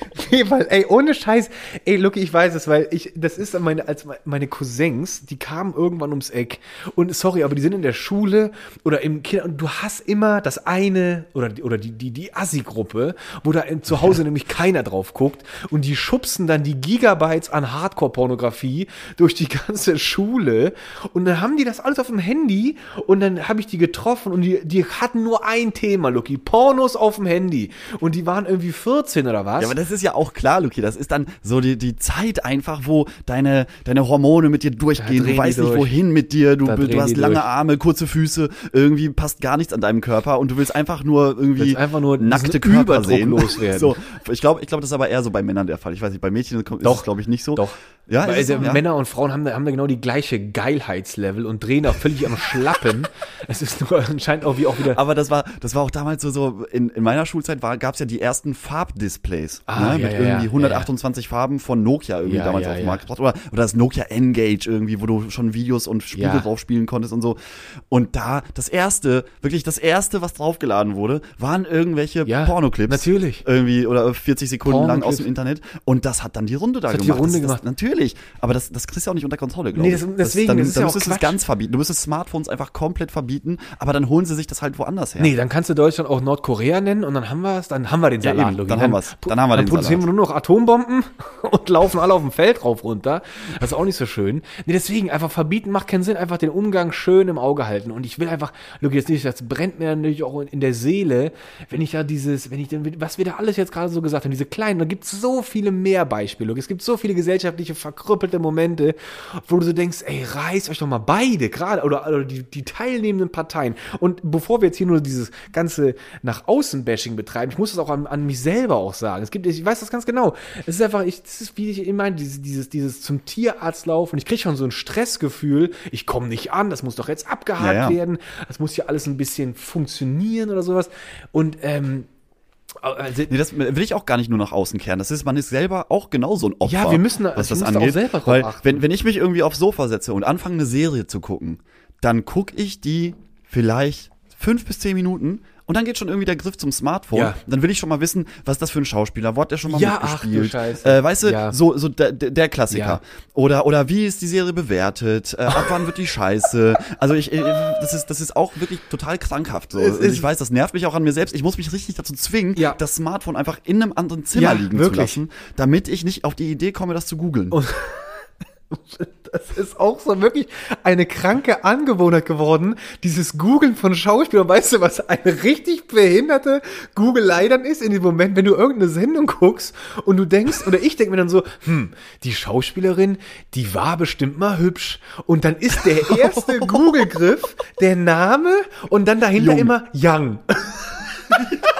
(laughs) Nee, weil, ey, ohne Scheiß, ey, Lucky, ich weiß es, weil ich, das ist meine, als meine Cousins, die kamen irgendwann ums Eck. Und sorry, aber die sind in der Schule oder im Kinder, und du hast immer das eine oder, oder die, die, die Assi-Gruppe, wo da zu Hause (laughs) nämlich keiner drauf guckt. Und die schubsen dann die Gigabytes an Hardcore-Pornografie durch die ganze Schule. Und dann haben die das alles auf dem Handy und dann habe ich die getroffen und die, die hatten nur ein Thema, Lucky, Pornos auf dem Handy. Und die waren irgendwie 14 oder was? Ja, das ist ja auch klar, Luki. Das ist dann so die, die Zeit einfach, wo deine, deine Hormone mit dir durchgehen. Du weißt nicht, wohin mit dir. Du, du hast lange durch. Arme, kurze Füße. Irgendwie passt gar nichts an deinem Körper und du willst einfach nur irgendwie einfach nur nackte Körper sehen. Loswerden. So, ich glaube, ich glaube, das ist aber eher so bei Männern der Fall. Ich weiß nicht, bei Mädchen ist es, glaube ich, nicht so. Doch. Ja, Weil, so, ja, Männer und Frauen haben, haben da genau die gleiche Geilheitslevel und drehen auch völlig am Schlappen. (laughs) es ist nur anscheinend auch wie auch wieder. Aber das war, das war auch damals so, so in, in meiner Schulzeit gab es ja die ersten Farbdisplays. Ah, ne, ja, mit ja, irgendwie 128 Farben von Nokia irgendwie damals auf den Markt gebracht. Oder, oder das Nokia N-Gage irgendwie, wo du schon Videos und Spiele drauf spielen konntest und so. Und da, das erste, wirklich das erste, was draufgeladen wurde, waren irgendwelche Pornoclips. Natürlich. Irgendwie, oder 40 Sekunden lang aus dem Internet. Und das hat dann die Runde da das gemacht. Hat die Runde das, gemacht. Das, natürlich. Aber das, das kriegst du auch nicht unter Kontrolle, glaube nee, das, deswegen, dann, das ist dann ja müsstest du es ganz verbieten. Du müsstest Smartphones einfach komplett verbieten, aber dann holen sie sich das halt woanders her. Nee, dann kannst du Deutschland auch Nordkorea nennen und dann haben wir es, dann haben wir den Salat. Ja, eben, dann, haben wir es. Dann haben wir dann produzieren Salat. wir nur noch Atombomben (laughs) und laufen alle auf dem Feld rauf runter. Das ist auch nicht so schön. Nee, deswegen einfach verbieten macht keinen Sinn. Einfach den Umgang schön im Auge halten. Und ich will einfach, Luki, jetzt nicht, das brennt mir natürlich auch in der Seele, wenn ich da dieses, wenn ich, was wir da alles jetzt gerade so gesagt haben, diese kleinen, da gibt es so viele mehr Beispiele. Luki. Es gibt so viele gesellschaftliche verkrüppelte Momente, wo du so denkst, ey, reißt euch doch mal beide, gerade, oder, oder die, die teilnehmenden Parteien. Und bevor wir jetzt hier nur dieses ganze nach außen Bashing betreiben, ich muss das auch an, an mich selber auch sagen. Es gibt, ich weiß das ganz genau. Es ist einfach, ich, das ist wie ich immer dieses, dieses, dieses zum Tierarzt laufen. Ich kriege schon so ein Stressgefühl. Ich komme nicht an, das muss doch jetzt abgehakt ja, ja. werden. Das muss ja alles ein bisschen funktionieren oder sowas. Und ähm, also, nee, das will ich auch gar nicht nur nach außen kehren. Das ist, man ist selber auch genauso ein Opfer. Ja, wir müssen, was das angeht. Auch selber Weil, wenn, wenn ich mich irgendwie aufs Sofa setze und anfange, eine Serie zu gucken, dann gucke ich die vielleicht fünf bis zehn Minuten und dann geht schon irgendwie der Griff zum Smartphone. Ja. Dann will ich schon mal wissen, was ist das für ein Schauspieler? Wo hat der schon mal ja, mitgespielt? Ach, du äh, weißt du, ja. so, so der, der Klassiker. Ja. Oder, oder wie ist die Serie bewertet? Äh, ab wann wird die scheiße? Also ich, äh, das ist, das ist auch wirklich total krankhaft. So. ich weiß, das nervt mich auch an mir selbst. Ich muss mich richtig dazu zwingen, ja. das Smartphone einfach in einem anderen Zimmer liegen wirklich. zu lassen, damit ich nicht auf die Idee komme, das zu googeln. (laughs) Das ist auch so wirklich eine kranke Angewohnheit geworden, dieses Googeln von Schauspielern. Weißt du, was eine richtig behinderte Googelei dann ist in dem Moment, wenn du irgendeine Sendung guckst und du denkst, oder ich denke mir dann so, hm, die Schauspielerin, die war bestimmt mal hübsch. Und dann ist der (laughs) erste Google-Griff der Name und dann dahinter Jung. immer Young. (laughs)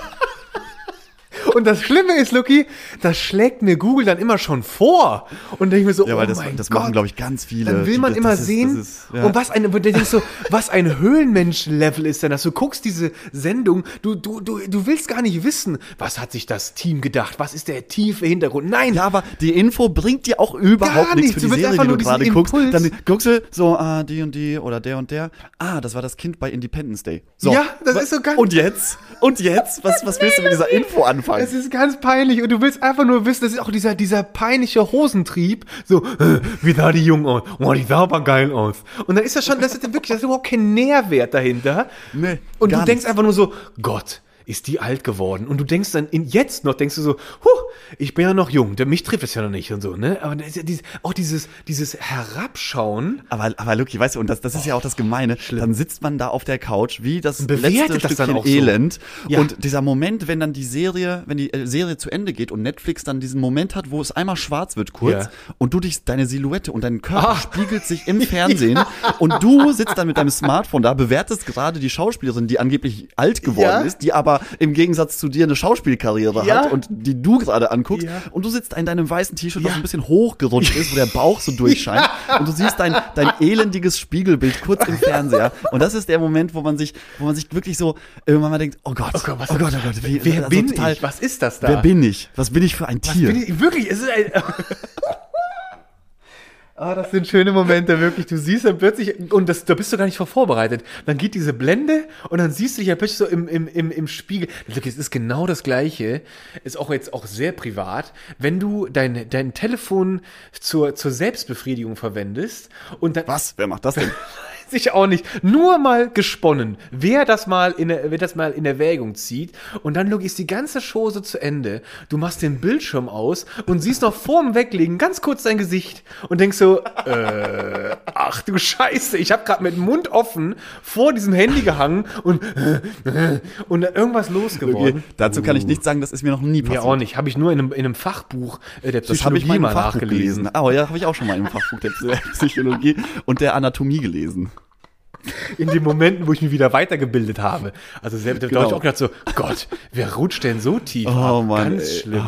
Und das Schlimme ist, Lucky, das schlägt mir Google dann immer schon vor. Und denke ich mir so, Ja, weil oh das, mein das Gott. machen, glaube ich, ganz viele. Dann will man das immer ist- sehen, das ist- ja. und was ein, denkst so, was ein Höhlenmensch-Level ist denn das? Du guckst diese Sendung, du, du, du, du willst gar nicht wissen, was hat sich das Team gedacht, was ist der tiefe Hintergrund? Nein, Ja, aber die Info bringt dir auch überhaupt nichts nichts. für die Serie, einfach die du gerade guckst. Dann guckst du so, ah, die und die oder der und der. Ah, das war das Kind bei Independence Day. So. Ja, das ist so ganz- Und jetzt? Und jetzt? Was, was willst du mit dieser Info anfangen? Es ist ganz peinlich und du willst einfach nur wissen, das ist auch dieser, dieser peinliche Hosentrieb. So, äh, wie sah die jung aus? Oh, die sah aber geil aus. Und dann ist das schon, das ist wirklich, das ist überhaupt kein Nährwert dahinter. Nee, Und du denkst nichts. einfach nur so, Gott, ist die alt geworden? Und du denkst dann in, jetzt noch, denkst du so, huh, ich bin ja noch jung, der, mich trifft es ja noch nicht und so, ne? Aber ja dieses, auch dieses, dieses Herabschauen. Aber, aber Lucky, weißt du, und das, das ist ja auch das Gemeine, dann sitzt man da auf der Couch wie das letzte das dann Stückchen auch so. Elend. Ja. Und dieser Moment, wenn dann die Serie, wenn die äh, Serie zu Ende geht und Netflix dann diesen Moment hat, wo es einmal schwarz wird kurz Ja. und du dich, deine Silhouette und dein Körper Ah. spiegelt sich im (laughs) Fernsehen und du sitzt dann mit deinem Smartphone da, bewertest gerade die Schauspielerin, die angeblich alt geworden ist, die aber im Gegensatz zu dir eine Schauspielkarriere Ja. hat und die du gerade anguckst Ja. und du sitzt in deinem weißen T-Shirt, das ein bisschen hochgerutscht ist, wo der Bauch so (laughs) durchscheint und du siehst dein, dein elendiges Spiegelbild kurz im Fernseher und das ist der Moment, wo man sich, wo man sich wirklich so irgendwann mal denkt, oh Gott, oh Gott, was- oh Gott, oh Gott, wie, Wer also bin total- ich? Was ist das da? Wer bin ich? Was bin ich für ein Tier? Bin ich, wirklich, es ist ein. (laughs) Ah, das sind schöne Momente, wirklich. Du siehst dann plötzlich, und das, da bist du gar nicht vor vorbereitet. Dann geht diese Blende und dann siehst du dich ja plötzlich so im, im, im, im Spiegel. Es ist genau das Gleiche, ist auch jetzt auch sehr privat, wenn du dein, dein Telefon zur, zur Selbstbefriedigung verwendest und dann, Was? Wer macht das denn? (laughs) Weiß ich auch nicht. Nur mal gesponnen. Wer das mal in, wer das mal in Erwägung zieht. Und dann Luki, ist die ganze Show so zu Ende. Du machst den Bildschirm aus und siehst noch vorm Weglegen ganz kurz dein Gesicht und denkst so, äh, ach du Scheiße, ich habe gerade mit dem Mund offen vor diesem Handy gehangen und, und da irgendwas losgeworden. Okay, dazu kann ich nicht sagen, das ist mir noch nie passiert. auch nicht. Habe ich nur in einem, in einem Fachbuch äh, der Das habe Psychologie ich mal mal nachgelesen. gelesen. Oh ja, habe ich auch schon mal im Fachbuch der (laughs) Psychologie und der Anatomie gelesen. In den Momenten, wo ich mich wieder weitergebildet habe. Also selbst da Genau. habe ich auch gedacht so, Gott, wer rutscht denn so tief Oh, ab? Mann, Ganz ey. schlimm.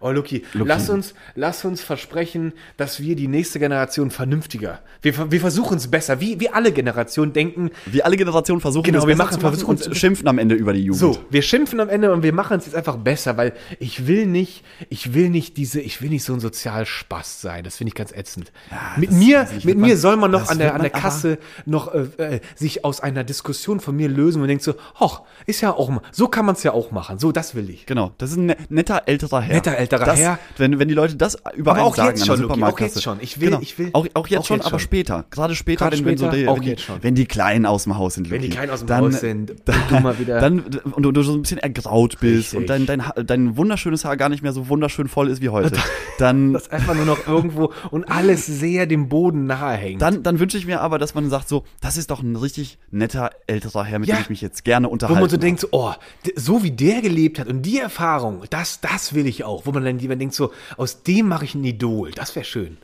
Oh, Luki, lass uns, lass uns versprechen, dass wir die nächste Generation vernünftiger, wir, wir versuchen es besser, wie, wie alle Generationen denken, Wie alle Generationen versuchen, Genau, das wir besser machen- zu machen und schimpfen am Ende über die Jugend. so, wir schimpfen am Ende und wir machen es jetzt einfach besser, weil ich will nicht, ich will nicht diese, ich will nicht so ein Sozialspaß sein. Das finde ich ganz ätzend. mit das mir, mit mir man- soll man noch an der, an der Kasse noch äh, äh, sich aus einer Diskussion von mir lösen und denkt so, hoch, ist ja auch so kann man es ja auch machen. So, das will ich. Genau, das ist ein ne- netter älterer Herr. Netter älterer das, Herr. Wenn, wenn die Leute das über Aber auch sagen jetzt schon, Luki, auch jetzt schon. Ich will- genau. ich will- Auch, auch jetzt auch schon, jetzt aber schon. später. Gerade später, Gerade wenn, wenn, so später, die, wenn, die, wenn die Kleinen aus dem Haus sind, Wenn die Luki, Kleinen aus dem dann, Haus sind (laughs) und du mal wieder- Dann, und du, du so ein bisschen ergraut bist Richtig. und dein, dein, dein wunderschönes Haar gar nicht mehr so wunderschön voll ist wie heute. Dann, (laughs) Das einfach nur noch irgendwo und alles sehr dem Boden nahe hängt. dann, dann wünsche ich mir aber, dass man sagt so, das ist doch ein richtig netter älterer Herr, mit Ja. dem ich mich jetzt gerne Wo unterhalte. man so denkt, oh, so wie der gelebt hat und die Erfahrung, das, das will ich auch. Wo man dann lieber denkt, so, aus dem mache ich ein Idol. Das wäre schön.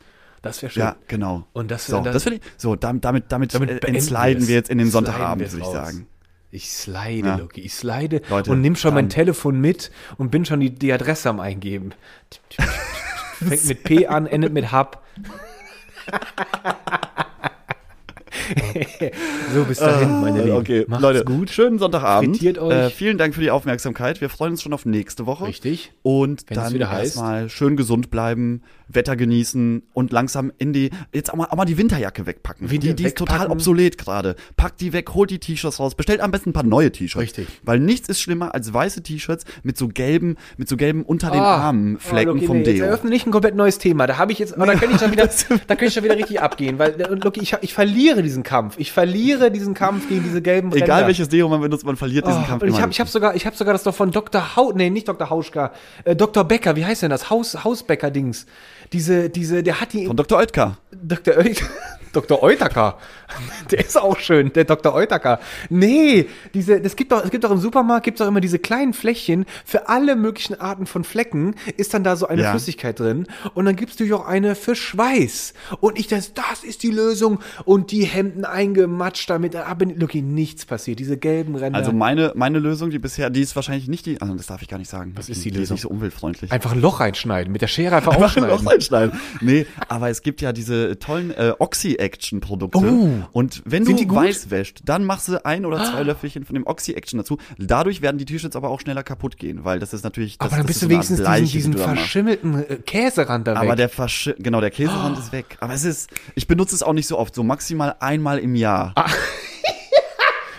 Das wäre schön. Ja, genau. Und das- so, das- ich, so, damit, damit, damit, Damit äh, beenden entsliden wir jetzt in den Sonntagabend, würde ich sagen. Ich slide, Ja. Loki. Ich slide Leute, und nimm schon mein dann- Telefon mit und bin schon die, die Adresse am Eingeben. (laughs) Fängt mit P an, endet mit Hub. (laughs) (laughs) so, bis dahin, meine Lieben. Okay, Macht's Leute, gut. schönen Sonntagabend. Frittiert euch. Äh, vielen Dank für die Aufmerksamkeit. Wir freuen uns schon auf nächste Woche. Richtig. Und Wenn dann wieder heißt. erstmal schön gesund bleiben, Wetter genießen und langsam in die, jetzt auch mal, auch mal die Winterjacke wegpacken. Winter die, die ist total obsolet gerade. Packt die weg, holt die T-Shirts raus, bestellt am besten ein paar neue T-Shirts. Richtig. Weil nichts ist schlimmer als weiße T-Shirts mit so gelben, mit so gelben unter den Ah, Armen Flecken okay, vom nee, Jetzt Deo. eröffne nicht ein komplett neues Thema. Da habe ich jetzt, aber da kann ich schon wieder, da kann ich schon wieder richtig abgehen, weil äh, Loki, ich, ich verliere diesen Kampf. Ich verliere diesen Kampf gegen diese gelben Egal Ränder. welches Deo man benutzt, man verliert diesen Oh, Kampf und ich habe ich hab sogar, ich habe sogar das doch von Dr. Hau, nee, nicht Dr. Hauschka, äh, Dr. Becker, wie heißt denn das? Haus, Hausbecker-Dings. Diese, diese, der hat die Von Dr. Oetker. Dr. Oet Dr. Eutaka. (laughs) Der ist auch schön, der Dr. Eutaka. Nee, diese, das gibt doch, es gibt doch im Supermarkt, gibt doch immer diese kleinen Fläschchen für alle möglichen Arten von Flecken, ist dann da so eine Ja. Flüssigkeit drin. Und dann gibt's natürlich auch eine für Schweiß. Und ich das, das ist die Lösung. Und die Hemden eingematscht damit, aber Lucky, nichts passiert. Diese gelben Ränder. Also meine, meine Lösung, die bisher, die ist wahrscheinlich nicht die, also das darf ich gar nicht sagen. Was ist die Die Lösung? ist nicht so umweltfreundlich. einfach ein Loch reinschneiden, mit der Schere einfach, Einfach ein aufschneiden. Loch reinschneiden. Nee, aber es gibt ja diese tollen äh, Oxy-Action-Produkte. Oh. Und wenn du die weiß wäscht, dann machst du ein oder zwei Löffelchen von dem Oxy-Action dazu. Dadurch werden die T-Shirts aber auch schneller kaputt gehen, weil das ist natürlich. Das, aber dann bist ist du so wenigstens diesen, Bleiche, die diesen machst. verschimmelten äh, Käserand da Aber weg. der Verschi genau, der Käserand ist weg. Aber es ist, ich benutze es auch nicht so oft, so maximal einmal im Jahr. Ah. (laughs)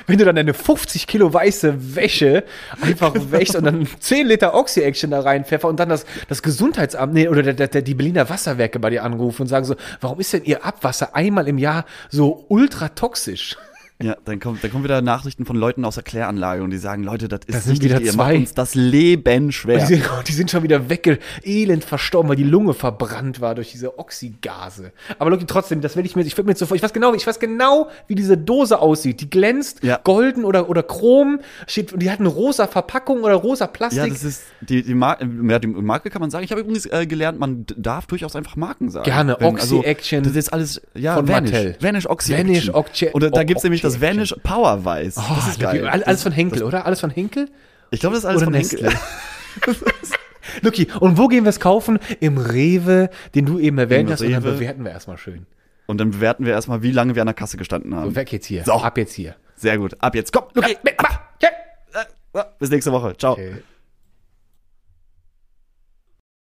Wenn du dann deine 50 Kilo weiße Wäsche einfach wäschst und dann 10 Liter Oxy-Action da reinpfeffer und dann das, das Gesundheitsamt, nee, oder der, der, der, die Berliner Wasserwerke bei dir anrufen und sagen so, warum ist denn ihr Abwasser einmal im Jahr so ultra toxisch? Ja, dann kommt, dann kommen wieder Nachrichten von Leuten aus der Kläranlage und die sagen, Leute, das ist Da sind nicht wieder ihr zwei. macht uns das Leben schwer. Die, sind, die sind schon wieder wegge, elend verstorben, weil die Lunge verbrannt war durch diese Oxygase. Aber Loki, trotzdem, das werde ich mir, ich würde mir jetzt so vor, ich weiß genau, ich weiß genau, wie diese Dose aussieht. Die glänzt, Ja. golden oder, oder chrom, steht, die hat eine rosa Verpackung oder rosa Plastik. Ja, das ist die, die, Mar ja, die Marke kann man sagen. Ich habe übrigens äh, gelernt, man darf durchaus einfach Marken sagen. Gerne, Oxy-Action das ist alles, ja, von Vanish. Mattel. Vanish Oxy Vanish Action. Oxy- Und da, da O- gibt's nämlich das Action. Vanish Power Weiß. das ist Oh, geil. Lucky, alles von Henkel, oder? Alles von Henkel? Ich glaube, das ist alles Oder von? Henkel. (laughs) Lucky, und wo gehen wir es kaufen? Im Rewe, den du eben erwähnt Im hast, und dann Rewe. bewerten wir erstmal schön. Und dann bewerten wir erstmal, wie lange wir an der Kasse gestanden haben. So, weg jetzt hier. So. Ab jetzt hier. Sehr gut. Ab jetzt. Komm, Luki. Ab, ab, ja. Bis nächste Woche. Ciao. Okay.